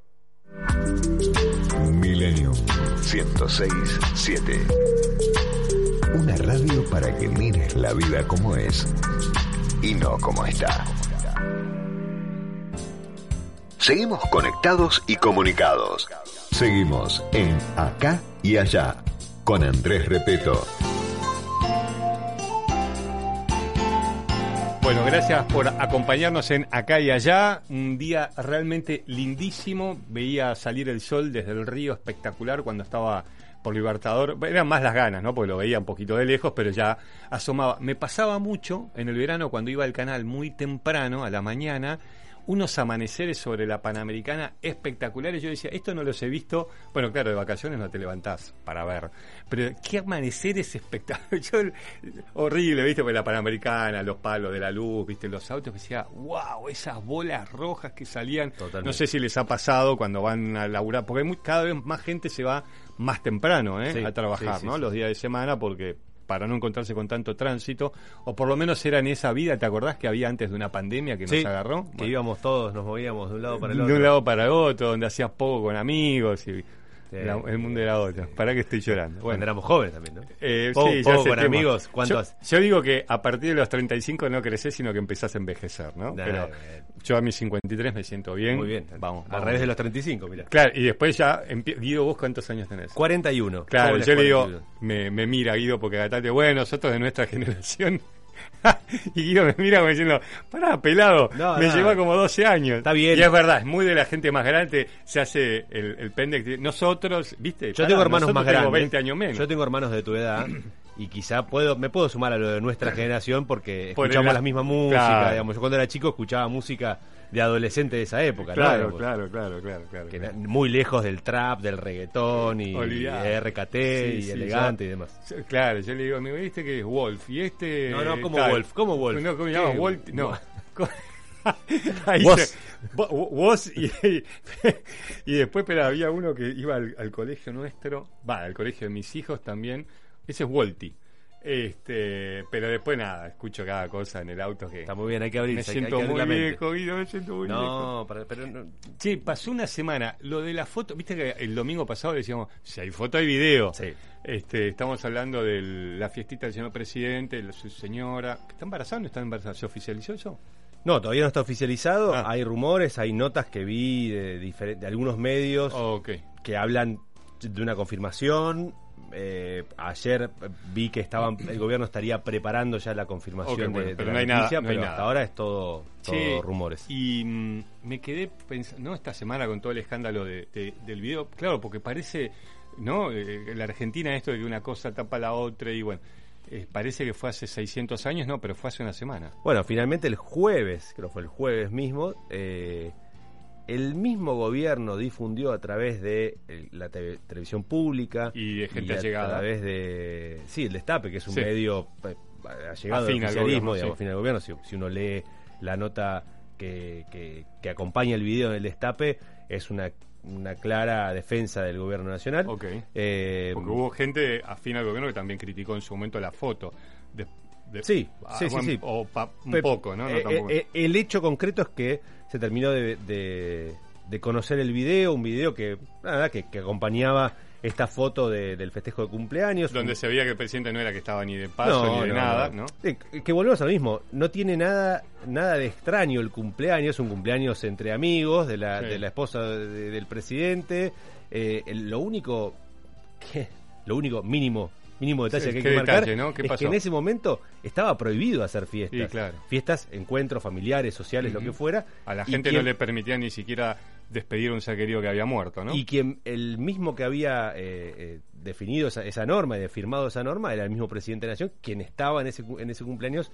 Millennium 1067. Una radio para que mires la vida como es y no como está. Seguimos conectados y comunicados. Seguimos en Acá y Allá con Andrés Repeto. Bueno, gracias por acompañarnos en Acá y Allá. Un día realmente lindísimo. Veía salir el sol desde el río espectacular cuando estaba por Libertador. Eran más las ganas, ¿no? Porque lo veía un poquito de lejos, pero ya asomaba. Me pasaba mucho en el verano cuando iba al canal muy temprano, a la mañana, unos amaneceres sobre la Panamericana espectaculares. Yo decía, esto no los he visto. Bueno, claro, de vacaciones no te levantás para ver. Pero qué amaneceres espectaculares. *laughs* Horrible, ¿viste? Porque la Panamericana, los palos de la luz, ¿viste? Los autos. Decía, wow, esas bolas rojas que salían. No sé si les ha pasado cuando van a laburar. Porque muy- cada vez más gente se va más temprano ¿eh? Sí, a trabajar, sí, sí, ¿no? Los días de semana porque para no encontrarse con tanto tránsito, o por lo menos era en esa vida, ¿te acordás que había antes de una pandemia que Sí, nos agarró? Que Bueno, íbamos todos, nos movíamos de un lado para el de otro. un lado para el otro, donde hacías poco con amigos y la- el mundo era otro. Para que estoy llorando. Cuando éramos jóvenes también, ¿no? Eh, Poco- sí, ya poco con amigos, ¿cuánto yo, yo digo que a partir de los 35 no creces, sino que empezás a envejecer, ¿no? Nah, Pero bien. yo a mis 53 me siento bien. Muy bien. Vamos. Al vamos. revés de los 35, mira. Claro, y después ya, Guido, ¿vos cuántos años tenés? 41. Claro, yo le digo, 41. me, me mira Guido porque Gatate, bueno, nosotros de nuestra *laughs* generación. *laughs* y Guido me mira como diciendo, pará, pelado, No, me no. lleva como 12 años. Está bien. Y es verdad, es muy de la gente más grande, se hace el, el pendex. Nosotros, ¿viste? Yo Pará, tengo hermanos más grandes. 20 años menos. Yo tengo hermanos de tu edad y quizá puedo me puedo sumar a lo de nuestra generación porque Por escuchamos la misma música, Claro. digamos. Yo cuando era chico escuchaba música de adolescente de esa época. Claro, claro, claro, claro, claro. que muy lejos del trap, del reggaetón y, Olvidá. de RKT Sí, y sí, elegante yo- y demás. Claro, yo le digo, amigo, ¿viste que es Wolf? Y este. No, no, ¿cómo tal. Wolf? ¿Cómo Wolf? No, ¿cómo llama? Wolf. No. *laughs* *laughs* Ahí Vos. se- y, *laughs* y después, pero había uno que iba al, al colegio nuestro, va, al colegio de mis hijos también. Ese es Wolti. Este, pero después nada, escucho cada cosa en el auto que Está muy bien, hay que abrirse. me siento hay que abrir muy la viejo, Guido, me siento muy viejo. No, para- pero no- Sí, pasó una semana. Lo de la foto, viste que el domingo pasado decíamos, si hay foto hay video. Este, estamos hablando de la fiestita del señor presidente, de su señora, está embarazada o no está embarazada. ¿Se oficializó eso? No, todavía no está oficializado. Ah. Hay rumores, hay notas que vi de, de algunos medios que hablan de una confirmación. Eh, ayer vi que estaban, el gobierno estaría preparando ya la confirmación Ok, bueno, de, de pero la no hay nada, noticia, no hay pero nada. hasta ahora es todo, todo Sí, rumores. Y mm, me quedé pensando, ¿no? Esta semana con todo el escándalo de- de- del video, claro, porque parece, ¿no? Eh, la Argentina esto de que una cosa tapa la otra y bueno, eh, parece que fue hace 600 años, no, pero fue hace una semana. Bueno, finalmente el jueves, creo que fue el jueves mismo, eh, el mismo gobierno difundió a través de la te- televisión pública Y de gente a allegada. través de sí el Destape que es un Sí. medio eh, allegado Afín al al oficialismo digamos, sí. afín al gobierno si, si uno lee la nota que, que- que acompaña el video del Destape es una una clara defensa del gobierno nacional Eh, Porque hubo gente afín al gobierno que también criticó en su momento la foto. De, de- Sí, sí, sí. O pa- un poco, ¿no? No eh, eh, el hecho concreto es que se terminó de, de- de conocer el video, un video que nada que, que acompañaba esta foto de- del festejo de cumpleaños. donde se veía que el presidente no era que estaba ni de paso ni de nada, ¿no? Eh, que- que volvemos a lo mismo, no tiene nada nada de extraño el cumpleaños, un cumpleaños entre amigos de la, Sí. de la esposa de- del presidente. Eh, el- lo único que lo único mínimo mínimo detalle Sí, que hay ¿qué que marcar detalle, no? ¿Qué es pasó? que en ese momento estaba prohibido hacer fiestas. Sí, claro. Fiestas, encuentros familiares, sociales, lo que fuera. A la gente quien- no le permitía ni siquiera despedir a un ser querido que había muerto, ¿no? Y quien el mismo que había eh, eh, definido esa, esa norma y firmado esa norma era el mismo presidente de la Nación, quien estaba en ese, en ese cumpleaños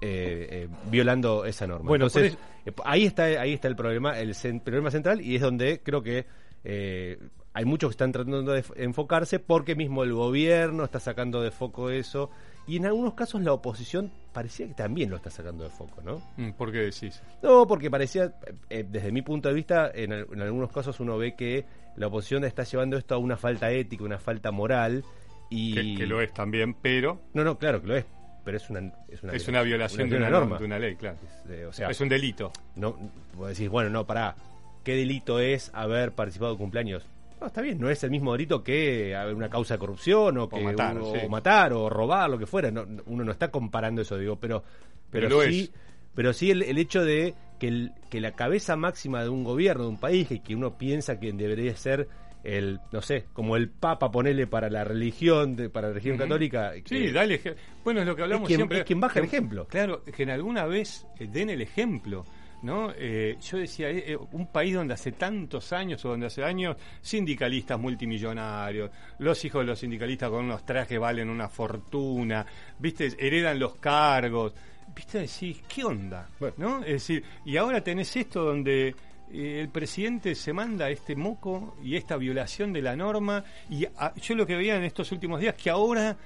eh, eh, violando esa norma. Bueno, Entonces, eh, ahí está ahí está el problema, el problema central y es donde creo que eh, hay muchos que están tratando de enfocarse porque mismo el gobierno está sacando de foco eso y en algunos casos la oposición parecía que también lo está sacando de foco, ¿no? Mm, ¿Por qué decís? No, porque parecía, eh, eh, desde mi punto de vista, en, al- en algunos casos uno ve que la oposición está llevando esto a una falta ética, una falta moral. Y... Que, que lo es también, pero No, no, claro que lo es, pero es una, es una, es una violación de, una una norma. de una ley, claro. Eh, o sea, es un delito. No, vos decís, bueno, no, pará, ¿qué delito es haber participado de cumpleaños? No, está bien, no es el mismo delito que haber una causa de corrupción o que matar, uno- sí. o matar o robar, lo que fuera. No, no- uno no está comparando eso, digo, pero, pero, sí, es. pero sí el, el hecho de que, el- que la cabeza máxima de un gobierno, de un país, y que uno piensa que debería ser el, no sé, como el Papa, ponerle para la religión, de- para la religión católica. Sí, que- dale. Bueno, es lo que hablamos Es quien- siempre. es quien baja el ejemplo. Claro, que en alguna vez eh, den el ejemplo. ¿No? Eh, yo decía, eh, eh, un país donde hace tantos años o donde hace años sindicalistas multimillonarios, los hijos de los sindicalistas con unos trajes valen una fortuna, ¿viste? Heredan los cargos, ¿viste? Decís, ¿qué onda? ¿No? Es decir, y ahora tenés esto donde eh, el presidente se manda este moco y esta violación de la norma y ah, yo lo que veía en estos últimos días que ahora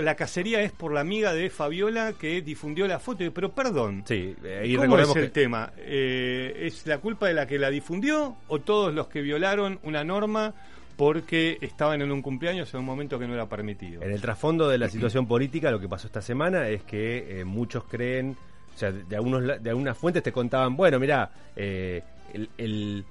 la cacería es por la amiga de Fabiola que difundió la foto, pero perdón. Sí, eh, y ¿Cómo es el que- tema? Eh, ¿Es la culpa de la que la difundió o todos los que violaron una norma porque estaban en un cumpleaños en un momento que no era permitido? En el trasfondo de la situación política, lo que pasó esta semana es que eh, muchos creen, o sea, de, algunos de algunas fuentes te contaban, bueno, mira, el, el-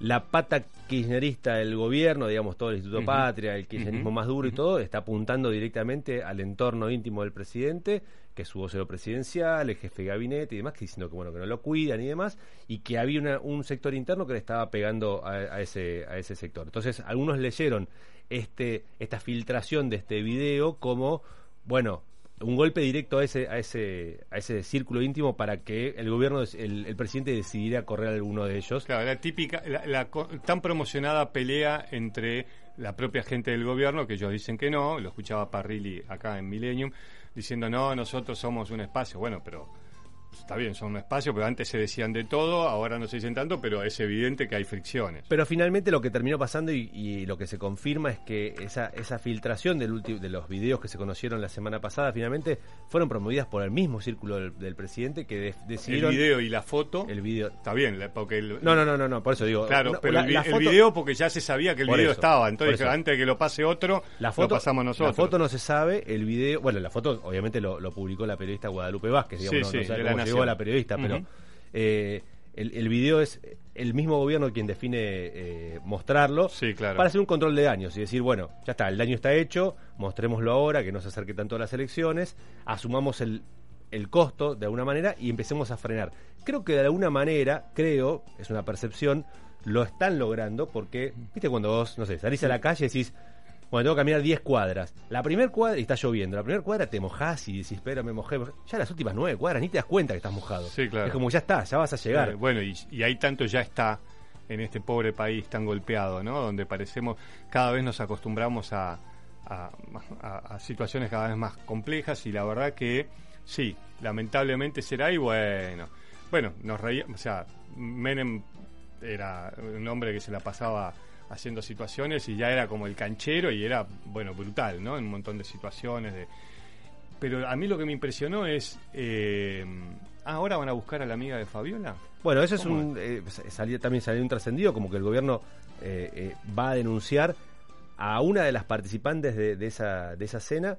la pata kirchnerista del gobierno, digamos, todo el Instituto. Patria, el kirchnerismo más duro y todo, está apuntando directamente al entorno íntimo del presidente, que es su vocero presidencial, el jefe de gabinete y demás, que diciendo que bueno que no lo cuidan y demás, y que había una- un sector interno que le estaba pegando a, a ese, a ese sector. Entonces, algunos leyeron este, esta filtración de este video como, bueno, un golpe directo a ese, a ese, a ese círculo íntimo para que el gobierno, el, el presidente decidiera correr alguno de ellos. Claro, la típica, la, la tan promocionada pelea entre la propia gente del gobierno, que ellos dicen que no, lo escuchaba Parrilli acá en Millennium, diciendo no, nosotros somos un espacio, bueno, pero está bien, son un espacio, pero antes se decían de todo, ahora no se dicen tanto, pero es evidente que hay fricciones. Pero finalmente lo que terminó pasando y, y lo que se confirma es que esa, esa filtración del de los videos que se conocieron la semana pasada finalmente fueron promovidas por el mismo círculo del, del presidente que de- El decidieron... video y la foto, El video... está bien, porque el, No, no, no, no, no, por eso digo... Claro, no, pero la- el, el video porque ya se sabía que el video eso, estaba, entonces antes de que lo pase otro, La foto, lo pasamos nosotros. La foto no se sabe, el video, bueno, la foto obviamente lo, lo publicó la periodista Guadalupe Vázquez, digamos, Sí, no, no sí, sabe llegó a la periodista, pero eh, el, el video es el mismo gobierno quien define eh, mostrarlo Sí, claro. para hacer un control de daños y decir, bueno, ya está, el daño está hecho, mostrémoslo ahora, que no se acerque tanto a las elecciones, asumamos el, el costo de alguna manera y empecemos a frenar. Creo que de alguna manera, creo, es una percepción, lo están logrando porque, viste, cuando vos, no sé, salís a la calle y decís, bueno, tengo que caminar 10 cuadras. La primera cuadra, y está lloviendo, la primera cuadra te mojás y decís, pero me mojé. Ya las últimas 9 cuadras ni te das cuenta que estás mojado. Sí, claro. Es como ya está, ya vas a llegar. Eh, bueno, y, y ahí tanto ya está en este pobre país tan golpeado, ¿no? Donde parecemos, cada vez nos acostumbramos a, a, a- a situaciones cada vez más complejas y la verdad que sí, lamentablemente será y bueno, bueno, nos reíamos, o sea, Menem era un hombre que se la pasaba haciendo situaciones y ya era como el canchero y era, bueno, brutal, ¿no? En un montón de situaciones de... Pero a mí lo que me impresionó es... eh, ah, ahora van a buscar a la amiga de Fabiola. Bueno, eso es ¿Cómo un. eh, salió, también salió un trascendido, como que el gobierno eh, eh, va a denunciar a una de las participantes de, de esa, de esa cena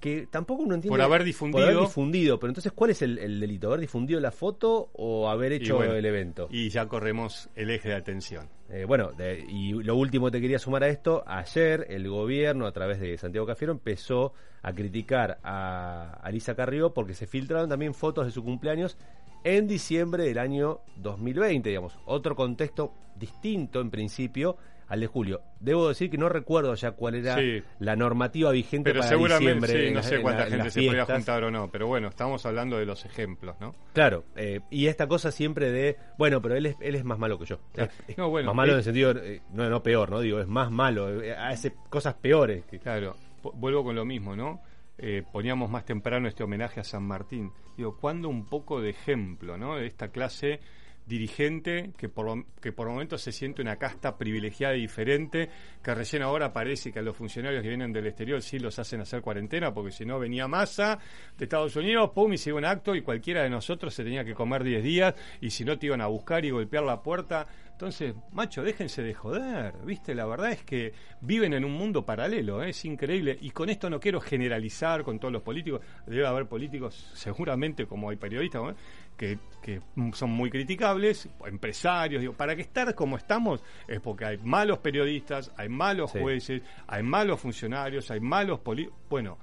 que tampoco uno entiende. Por haber difundido- por haber difundido, pero entonces, ¿cuál es el, el delito? ¿Haber difundido la foto o haber hecho bueno, el evento? Y ya corremos el eje de atención. Eh, bueno, de- y lo último que te quería sumar a esto, ayer el gobierno a través de Santiago Cafiero empezó a criticar a Alisa Carrió porque se filtraron también fotos de su cumpleaños en diciembre del año 2020, digamos, otro contexto distinto en principio al de julio. Debo decir que no recuerdo ya cuál era Sí. la normativa vigente Pero para seguramente, diciembre. sí, no sé en cuánta la- gente se fiestas. juntar o no, pero bueno, estamos hablando de los ejemplos, ¿no? Claro, eh, y esta cosa siempre de, bueno, pero él es, él es más malo que yo. Sea, es No, bueno, más malo eh, en el sentido, eh, no, no peor, ¿no? Digo, es más malo, eh, hace cosas peores. que- Claro, vuelvo con lo mismo, ¿no? Eh, poníamos más temprano este homenaje a San Martín. Digo, ¿cuándo un poco de ejemplo, ¿no? De esta clase dirigente que por, lo- que por momentos se siente una casta privilegiada y diferente, que recién ahora parece que a los funcionarios que vienen del exterior sí los hacen hacer cuarentena, porque si no venía masa de Estados Unidos, pum, y se iba un acto y cualquiera de nosotros se tenía que comer 10 días y si no te iban a buscar y golpear la puerta. Entonces, macho, déjense de joder, ¿viste? La verdad es que viven en un mundo paralelo, ¿eh? es increíble. Y con esto no quiero generalizar con todos los políticos. Debe haber políticos, seguramente, como hay periodistas, ¿no? que, que son muy criticables, empresarios, digo, para que estar como estamos es porque hay malos periodistas, hay malos Sí. jueces, hay malos funcionarios, hay malos políticos. Bueno,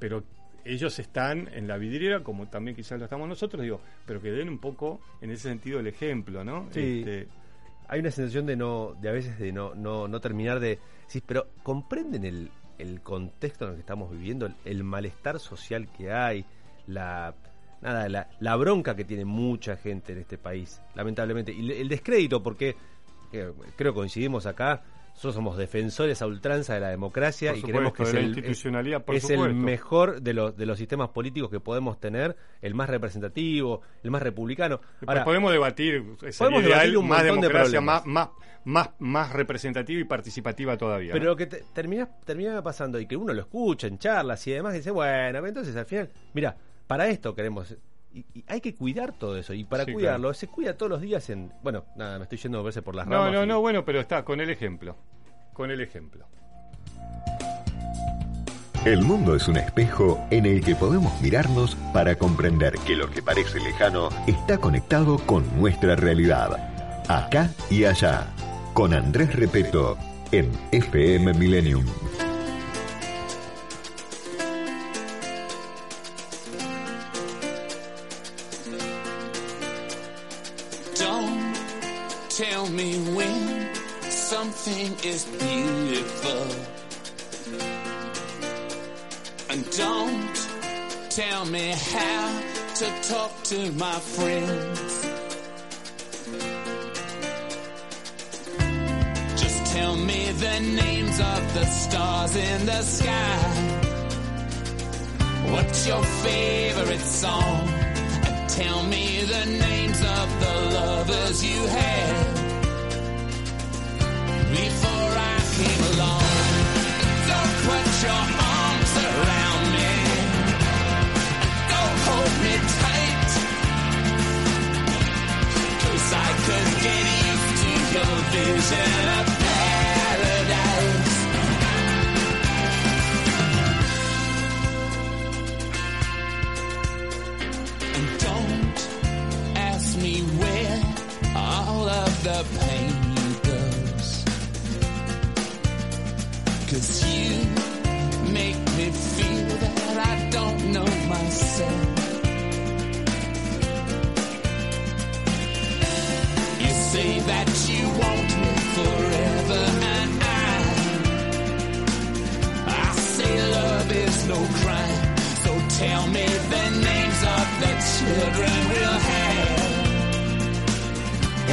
pero ellos están en la vidriera, como también quizás lo estamos nosotros, digo, pero que den un poco en ese sentido el ejemplo, ¿no? Sí. Este, Hay una sensación de no, de a veces de no, no, no terminar de. Sí, pero comprenden el, el contexto en el que estamos viviendo, el, el malestar social que hay, la nada, la, la bronca que tiene mucha gente en este país, lamentablemente, y el descrédito, porque eh, creo coincidimos acá. Nosotros somos defensores a ultranza de la democracia Por y supuesto, creemos que es de la el, institucionalidad, por es el mejor de los, de los sistemas políticos que podemos tener, el más representativo, el más republicano. Ahora, podemos debatir, es podemos ideal, debatir un más de democracia, problemas. más, más, más, más representativa y participativa todavía. Pero ¿no? lo que te- termina, termina pasando y que uno lo escucha en charlas y demás, y dice, bueno, entonces al final, mira, para esto queremos. Y, y hay que cuidar todo eso. Y para Sí, cuidarlo, se cuida todos los días en. Bueno, nada, me estoy yendo a verse por las No, ramas. no, y- no, bueno, pero está con el ejemplo. Con el ejemplo. El mundo es un espejo en el que podemos mirarnos para comprender que lo que parece lejano está conectado con nuestra realidad. Acá y allá. Con Andrés Repeto en FM Millennium. Me when something is beautiful. And don't tell me how to talk to my friends. Just tell me the names of the stars in the sky. What's your favorite song? And tell me the names of the lovers you had of paradise. And don't ask me where all of the pain goes. Cause you make me feel that I don't know myself. Tell me the names of the children we'll have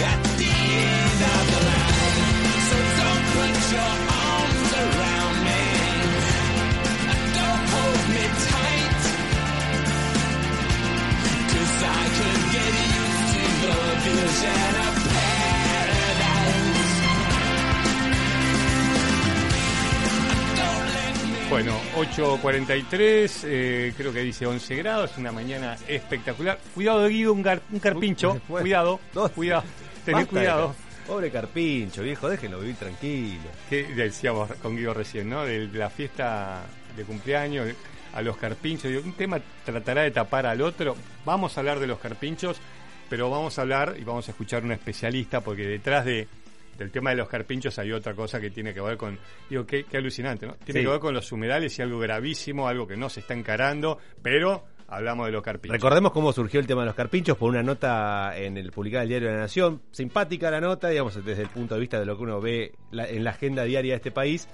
at the end of the line. So don't put your arms around me. Don't hold me tight. Cause I could get used to your vision Bueno, 8.43, eh, creo que dice 11 grados, una mañana espectacular. Cuidado, Guido, un, gar- un carpincho. Cuidado, cuidado. Tené Basta de cuidado. Pobre carpincho, viejo, déjenlo vivir tranquilo. Que decíamos con Guido recién, ¿no? De, la fiesta de cumpleaños, a los carpinchos. Digo, un tema tratará de tapar al otro. Vamos a hablar de los carpinchos, pero vamos a hablar y vamos a escuchar un especialista, porque detrás de del tema de los carpinchos hay otra cosa que tiene que ver con, digo, qué, qué alucinante, ¿no? Tiene Sí. que ver con los humedales y algo gravísimo, algo que no se está encarando, pero hablamos de los carpinchos. Recordemos cómo surgió el tema de los carpinchos por una nota en el publicada del diario de la Nación. Simpática la nota, digamos, desde el punto de vista de lo que uno ve la- en la agenda diaria de este país.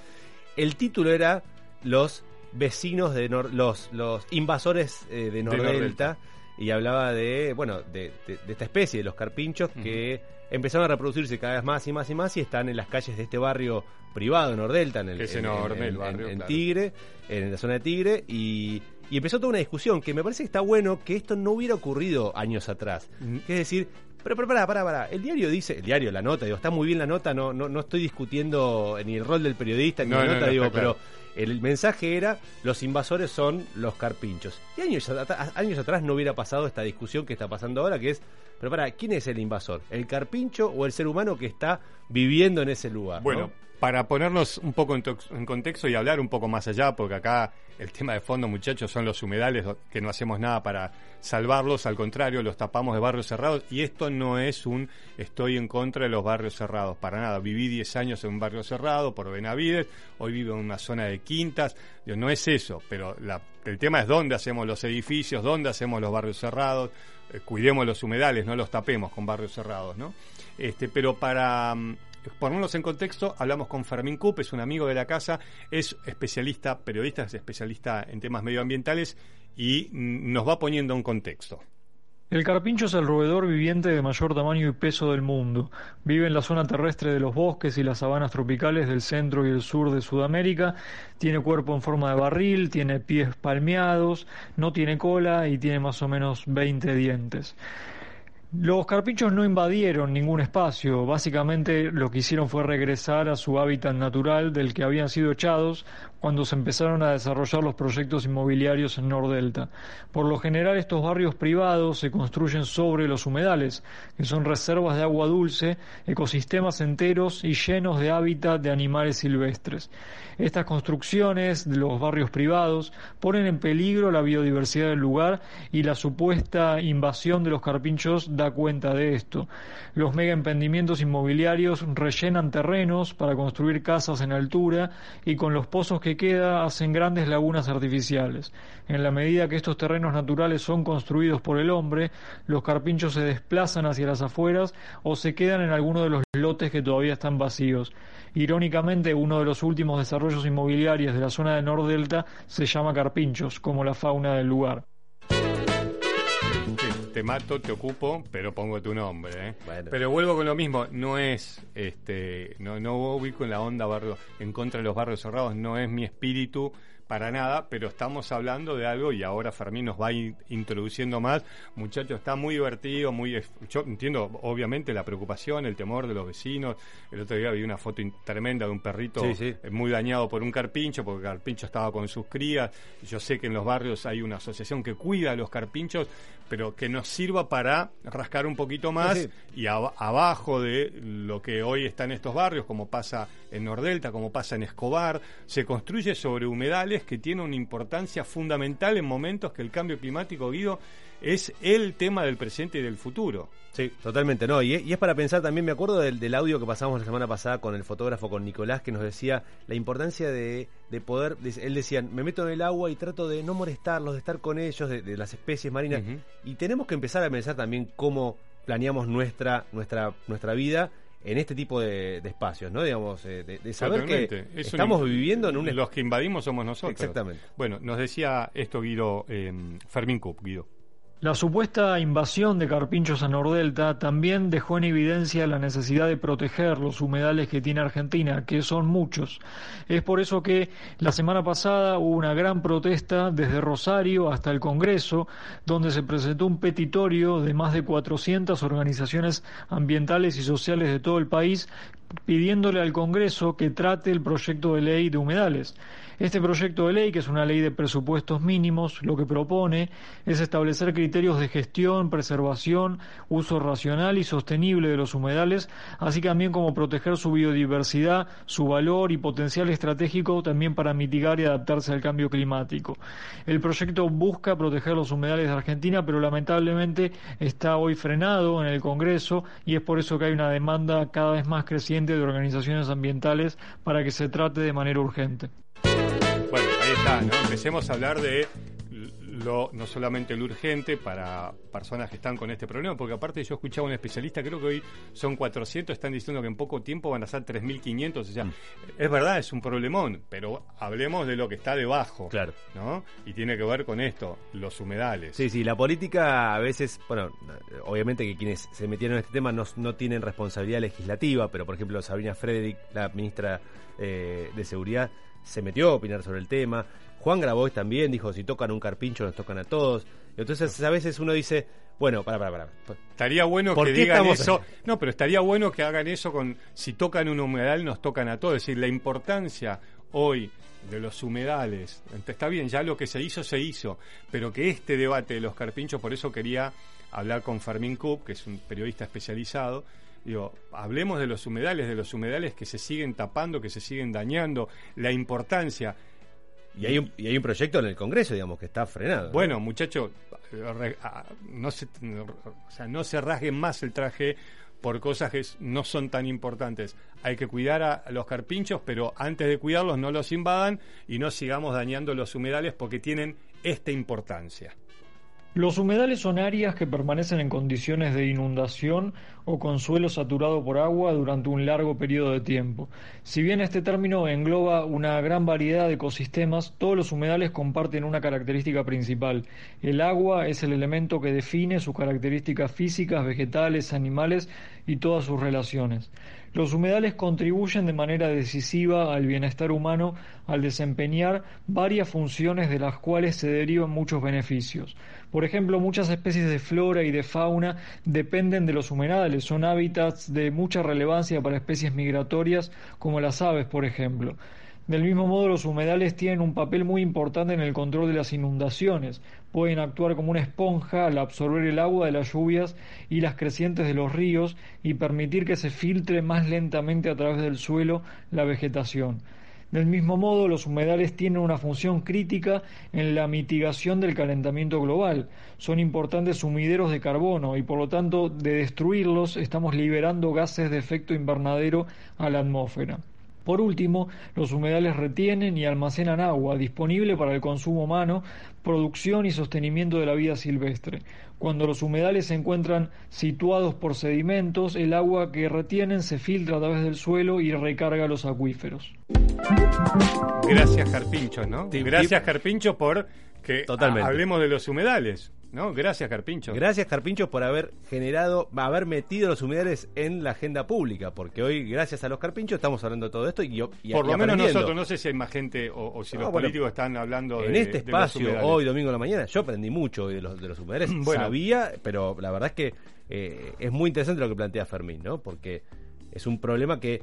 El título era Los vecinos de Nor- los, los invasores eh, de Nordelta. Y hablaba de, bueno, de, de- de esta especie, de los carpinchos, que empezaron a reproducirse cada vez más y más y más y están en las calles de este barrio privado de Nordelta, en el es en- enorme en- el barrio, en claro. Tigre, en la zona de Tigre, y, y empezó toda una discusión que me parece que está bueno que esto no hubiera ocurrido años atrás. Que es decir, pero, pero pará, pará, pará. El diario dice, el diario, la nota, digo, está muy bien la nota, no, no, no estoy discutiendo ni el rol del periodista ni No, la no, nota, no, digo, claro. El mensaje era, los invasores son los carpinchos. Y años, at- años atrás no hubiera pasado esta discusión que está pasando ahora, que es, pero para, ¿quién es el invasor? ¿El carpincho o el ser humano que está viviendo en ese lugar? Bueno, ¿no? Para ponernos un poco en, en contexto y hablar un poco más allá, porque acá el tema de fondo, muchachos, son los humedales, que no hacemos nada para salvarlos, al contrario, los tapamos de barrios cerrados, y esto no es un estoy en contra de los barrios cerrados, para nada. Viví 10 años en un barrio cerrado por Benavides, hoy vivo en una zona de quintas, Digo, no es eso, pero la- el tema es dónde hacemos los edificios, dónde hacemos los barrios cerrados, eh, cuidemos los humedales, no los tapemos con barrios cerrados, ¿no? Este, pero para mm, ponernos en contexto, hablamos con Fermín Cup, es un amigo de la casa, es especialista, periodista, es especialista en temas medioambientales y nos va poniendo un contexto. El carpincho es el roedor viviente de mayor tamaño y peso del mundo. Vive en la zona terrestre de los bosques y las sabanas tropicales del centro y el sur de Sudamérica. Tiene cuerpo en forma de barril, tiene pies palmeados, no tiene cola y tiene más o menos 20 dientes. Los carpinchos no invadieron ningún espacio, básicamente lo que hicieron fue regresar a su hábitat natural del que habían sido echados cuando se empezaron a desarrollar los proyectos inmobiliarios en Nordelta. Por lo general estos barrios privados se construyen sobre los humedales, que son reservas de agua dulce, ecosistemas enteros y llenos de hábitat de animales silvestres. Estas construcciones de los barrios privados ponen en peligro la biodiversidad del lugar y la supuesta invasión de los carpinchos da cuenta de esto. Los mega emprendimientos inmobiliarios rellenan terrenos para construir casas en altura y con los pozos que queda hacen grandes lagunas artificiales. En la medida que estos terrenos naturales son construidos por el hombre, los carpinchos se desplazan hacia las afueras o se quedan en alguno de los lotes que todavía están vacíos. Irónicamente, uno de los últimos desarrollos inmobiliarios de la zona de Nordelta se llama Carpinchos, como la fauna del lugar. Te, mato, te ocupo, pero pongo tu nombre. ¿eh? Pero vuelvo con lo mismo, no es, este, no, no ubico en la onda barrio, en contra de los barrios cerrados, no es mi espíritu, para nada, pero estamos hablando de algo y ahora Fermín nos va ir introduciendo más. Muchachos, está muy divertido, muy yo entiendo obviamente la preocupación, el temor de los vecinos. El otro día vi una foto in- tremenda de un perrito Sí, sí. eh, muy dañado por un carpincho, porque el carpincho estaba con sus crías. Yo sé que en los barrios hay una asociación que cuida a los carpinchos, pero que nos sirva para rascar un poquito más Sí, y ab- abajo de lo que hoy está en estos barrios, como pasa en Nordelta, como pasa en Escobar, se construye sobre humedales que tienen una importancia fundamental en momentos que el cambio climático, Guido, es el tema del presente y del futuro. Sí, totalmente, no. Y es, y es para pensar también, me acuerdo del, del audio que pasamos la semana pasada con el fotógrafo, con Nicolás, que nos decía la importancia de, de poder, él decía, me meto en el agua y trato de no molestarlos, de estar con ellos, de, de las especies marinas. Y tenemos que empezar a pensar también cómo planeamos nuestra, nuestra, nuestra vida en este tipo de, de espacios, ¿no? Digamos, eh, de, de saber que. Es estamos viviendo en un... Los que invadimos somos nosotros. Exactamente. Bueno, nos decía esto Guido, eh, Fermín Cup, Guido. La supuesta invasión de carpinchos a Nordelta también dejó en evidencia la necesidad de proteger los humedales que tiene Argentina, que son muchos. Es por eso que la semana pasada hubo una gran protesta desde Rosario hasta el Congreso, donde se presentó un petitorio de más de 400 organizaciones ambientales y sociales de todo el país pidiéndole al Congreso que trate el proyecto de ley de humedales. Este proyecto de ley, que es una ley de presupuestos mínimos, lo que propone es establecer criterios de gestión, preservación, uso racional y sostenible de los humedales, así también como proteger su biodiversidad, su valor y potencial estratégico también para mitigar y adaptarse al cambio climático. El proyecto busca proteger los humedales de Argentina, pero lamentablemente está hoy frenado en el Congreso y es por eso que hay una demanda cada vez más creciente de organizaciones ambientales para que se trate de manera urgente. Bueno, ahí está, ¿no? Empecemos a hablar de lo, no solamente lo urgente para personas que están con este problema, porque aparte yo escuchaba a un especialista, creo que hoy son 400, están diciendo que en poco tiempo van a ser 3.500, o sea, es verdad, es un problemón, pero hablemos de lo que está debajo, Claro. ¿no? Y tiene que ver con esto, los humedales. Sí, sí, la política a veces, bueno, obviamente que quienes se metieron en este tema no, no tienen responsabilidad legislativa, pero por ejemplo Sabrina Frederick, la ministra eh, de Seguridad, se metió a opinar sobre el tema. Juan Grabois también dijo, si tocan un carpincho nos tocan a todos. Entonces a veces uno dice, bueno, para, para, para. Estaría bueno ¿Por que digan estamos- eso. No, pero estaría bueno que hagan eso con si tocan un humedal nos tocan a todos. Es decir, la importancia hoy de los humedales. Está bien, ya lo que se hizo se hizo, pero que este debate de los carpinchos, por eso quería hablar con Fermín Cup, que es un periodista especializado. Digo, hablemos de los humedales, de los humedales que se siguen tapando, que se siguen dañando, la importancia. Y hay, un, y hay un proyecto en el Congreso, digamos, que está frenado. ¿no? Bueno, muchachos, no se, o sea, no se rasguen más el traje por cosas que no son tan importantes. Hay que cuidar a los carpinchos, pero antes de cuidarlos no los invadan y no sigamos dañando los humedales porque tienen esta importancia. Los humedales son áreas que permanecen en condiciones de inundación o con suelo saturado por agua durante un largo periodo de tiempo. Si bien este término engloba una gran variedad de ecosistemas, todos los humedales comparten una característica principal. El agua es el elemento que define sus características físicas, vegetales, animales y todas sus relaciones. Los humedales contribuyen de manera decisiva al bienestar humano al desempeñar varias funciones de las cuales se derivan muchos beneficios. Por ejemplo, muchas especies de flora y de fauna dependen de los humedales, son hábitats de mucha relevancia para especies migratorias como las aves, por ejemplo. Del mismo modo, los humedales tienen un papel muy importante en el control de las inundaciones. Pueden actuar como una esponja al absorber el agua de las lluvias y las crecientes de los ríos y permitir que se filtre más lentamente a través del suelo la vegetación. Del mismo modo, los humedales tienen una función crítica en la mitigación del calentamiento global. Son importantes sumideros de carbono y por lo tanto de destruirlos estamos liberando gases de efecto invernadero a la atmósfera. Por último, los humedales retienen y almacenan agua disponible para el consumo humano, producción y sostenimiento de la vida silvestre. Cuando los humedales se encuentran situados por sedimentos, el agua que retienen se filtra a través del suelo y recarga los acuíferos. Gracias Carpincho, ¿no? Gracias. Carpincho por que Totalmente. hablemos de los humedales. ¿No? Gracias, Carpincho. Gracias, Carpincho, por haber generado, haber metido los humedales en la agenda pública, porque hoy, gracias a los Carpinchos, estamos hablando de todo esto y, yo- y Por y lo menos nosotros, no sé si hay más gente o, o si No, los bueno, políticos están hablando En de, este de los espacio, hoy domingo de la mañana, yo aprendí mucho hoy de los, de los humedales. *clears throat* Bueno. Sabía, pero la verdad es que eh, es muy interesante lo que plantea Fermín, ¿no? Porque es un problema que,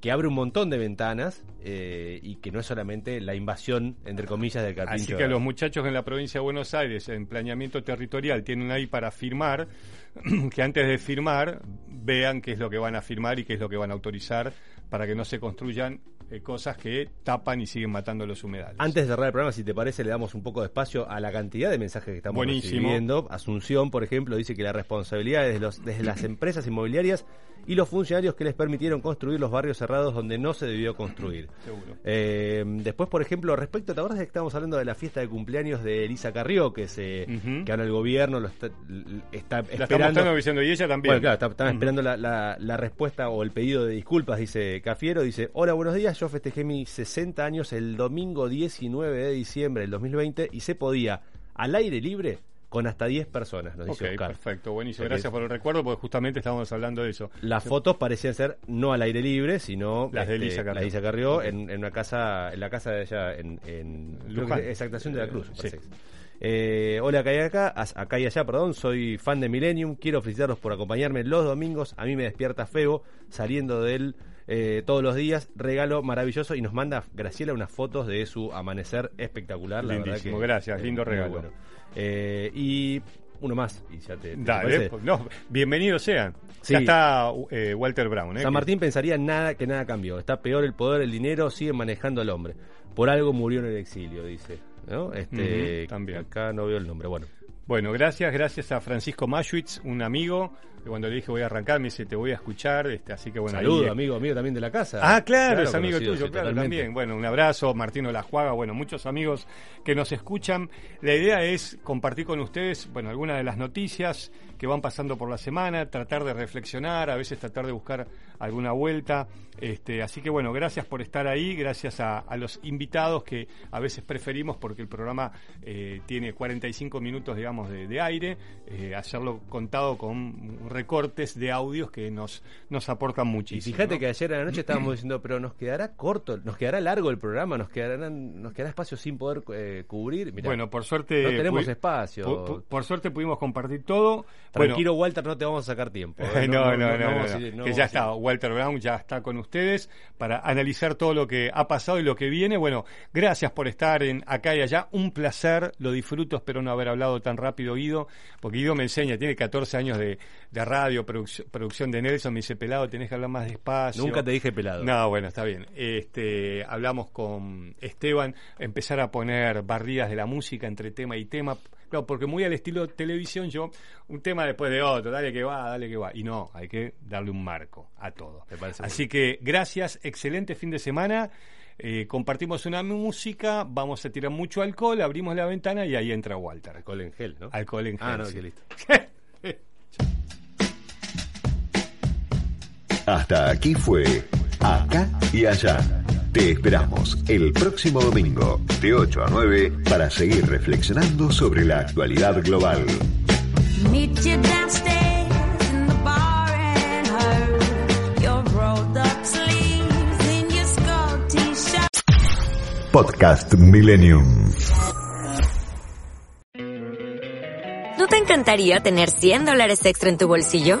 que abre un montón de ventanas eh, y que no es solamente la invasión, entre comillas, del carpincho. Así que los muchachos en la provincia de Buenos Aires, en planeamiento territorial, tienen ahí para firmar, *clears throat* que antes de firmar vean qué es lo que van a firmar y qué es lo que van a autorizar para que no se construyan eh, cosas que tapan y siguen matando los humedales. Antes de cerrar el programa, si te parece, le damos un poco de espacio a la cantidad de mensajes que estamos Buenísimo. recibiendo. Asunción, por ejemplo, dice que la responsabilidad es de los, desde las empresas inmobiliarias y los funcionarios que les permitieron construir los barrios cerrados donde no se debió construir. *clears throat* Seguro. Eh, después, por ejemplo, respecto, ¿te que estábamos hablando de la fiesta de cumpleaños de Elisa Carrió, que se Ujú. que ahora el gobierno lo está, está La esperando? mostrando diciendo, y ella también. Bueno, claro, está- estaban Ujú. esperando la, la- la respuesta o el pedido de disculpas, dice Cafiero. Dice, hola, buenos días, yo festejé mis 60 años el domingo 19 de diciembre del 2020 y se podía al aire libre con hasta 10 personas, nos dice Ok, Oscar. perfecto, buenísimo. Gracias por el recuerdo, porque justamente estábamos hablando de eso. Las fotos parecían ser no al aire libre, sino Las de este, Elisa Carrió. la Elisa Carrió en, en una casa, en la casa de ella en, en Luján. Exaltación de la Cruz. Sí. Eh, hola acá y acá, acá y allá, perdón, soy fan de Millennium, quiero felicitarlos por acompañarme los domingos, a mí me despierta feo saliendo de él eh, todos los días, regalo maravilloso y nos manda Graciela unas fotos de su amanecer espectacular, la verdad Lindísimo, que gracias, lindo regalo. bueno. Eh, y uno más, y ya te, te Dale, parece? pues, no, bienvenidos sean. Sí. Ya está eh, Walter Brown. ¿eh? San Martín pensaría nada que nada cambió. Está peor el poder, el dinero, sigue manejando al hombre. Por algo murió en el exilio, dice. ¿no? Este, también. Acá no veo el nombre. Bueno, Bueno, gracias, gracias a Francisco Maschwitz, un amigo, cuando le dije voy a arrancar me dice te voy a escuchar, este, así que bueno. ahí- saludo, amigo, amigo también de la casa. Ah, claro, es amigo conocido, tuyo, sí, claro, totalmente. también. Bueno, un abrazo, Martino Lajuaga, bueno, muchos amigos que nos escuchan. La idea es compartir con ustedes, bueno, algunas de las noticias que van pasando por la semana, tratar de reflexionar, a veces tratar de buscar alguna vuelta. Este, así que bueno, gracias por estar ahí, gracias a, a los invitados que a veces preferimos porque el programa eh, tiene 45 minutos, digamos, de, de aire, eh, hacerlo contado con recortes de audios que nos, nos aportan Y muchísimo. fíjate ¿no? que ayer a la noche estábamos *clears throat* diciendo, pero nos quedará corto, nos quedará largo el programa, nos quedarán, nos quedará espacio sin poder eh, cubrir. Mirá, Bueno, por suerte. no tenemos espacio. pu- pu- por suerte pudimos compartir todo. Tranquilo, Walter, no te vamos a sacar tiempo. *laughs* ¿eh? no, no, no, que ya está, Walter Brown ya está con ustedes para analizar todo lo que ha pasado y lo que viene. Bueno, gracias por estar en acá y allá, un placer, lo disfruto, espero no haber hablado tan rápido Guido, porque Guido me enseña, tiene 14 años de, de radio, produc- producción de Nelson, me dice, pelado, tenés que hablar más despacio. Nunca te dije pelado. No, bueno, está bien. Este, hablamos con Esteban, empezar a poner barridas de la música entre tema y tema. Claro, porque muy al estilo televisión, yo, un tema después de otro, dale que va, dale que va. Y no, hay que darle un marco a todo. Así que gracias, excelente fin de semana. Eh, compartimos una música, vamos a tirar mucho alcohol, abrimos la ventana y ahí entra Walter. Alcohol en gel, ¿no? Alcohol en gel. Ah, no, sí. que listo. *laughs* Hasta aquí fue Acá y Allá. Te esperamos el próximo domingo de 8 a 9 para seguir reflexionando sobre la actualidad global. Podcast Millennium. ¿No te encantaría tener 100 dólares extra en tu bolsillo?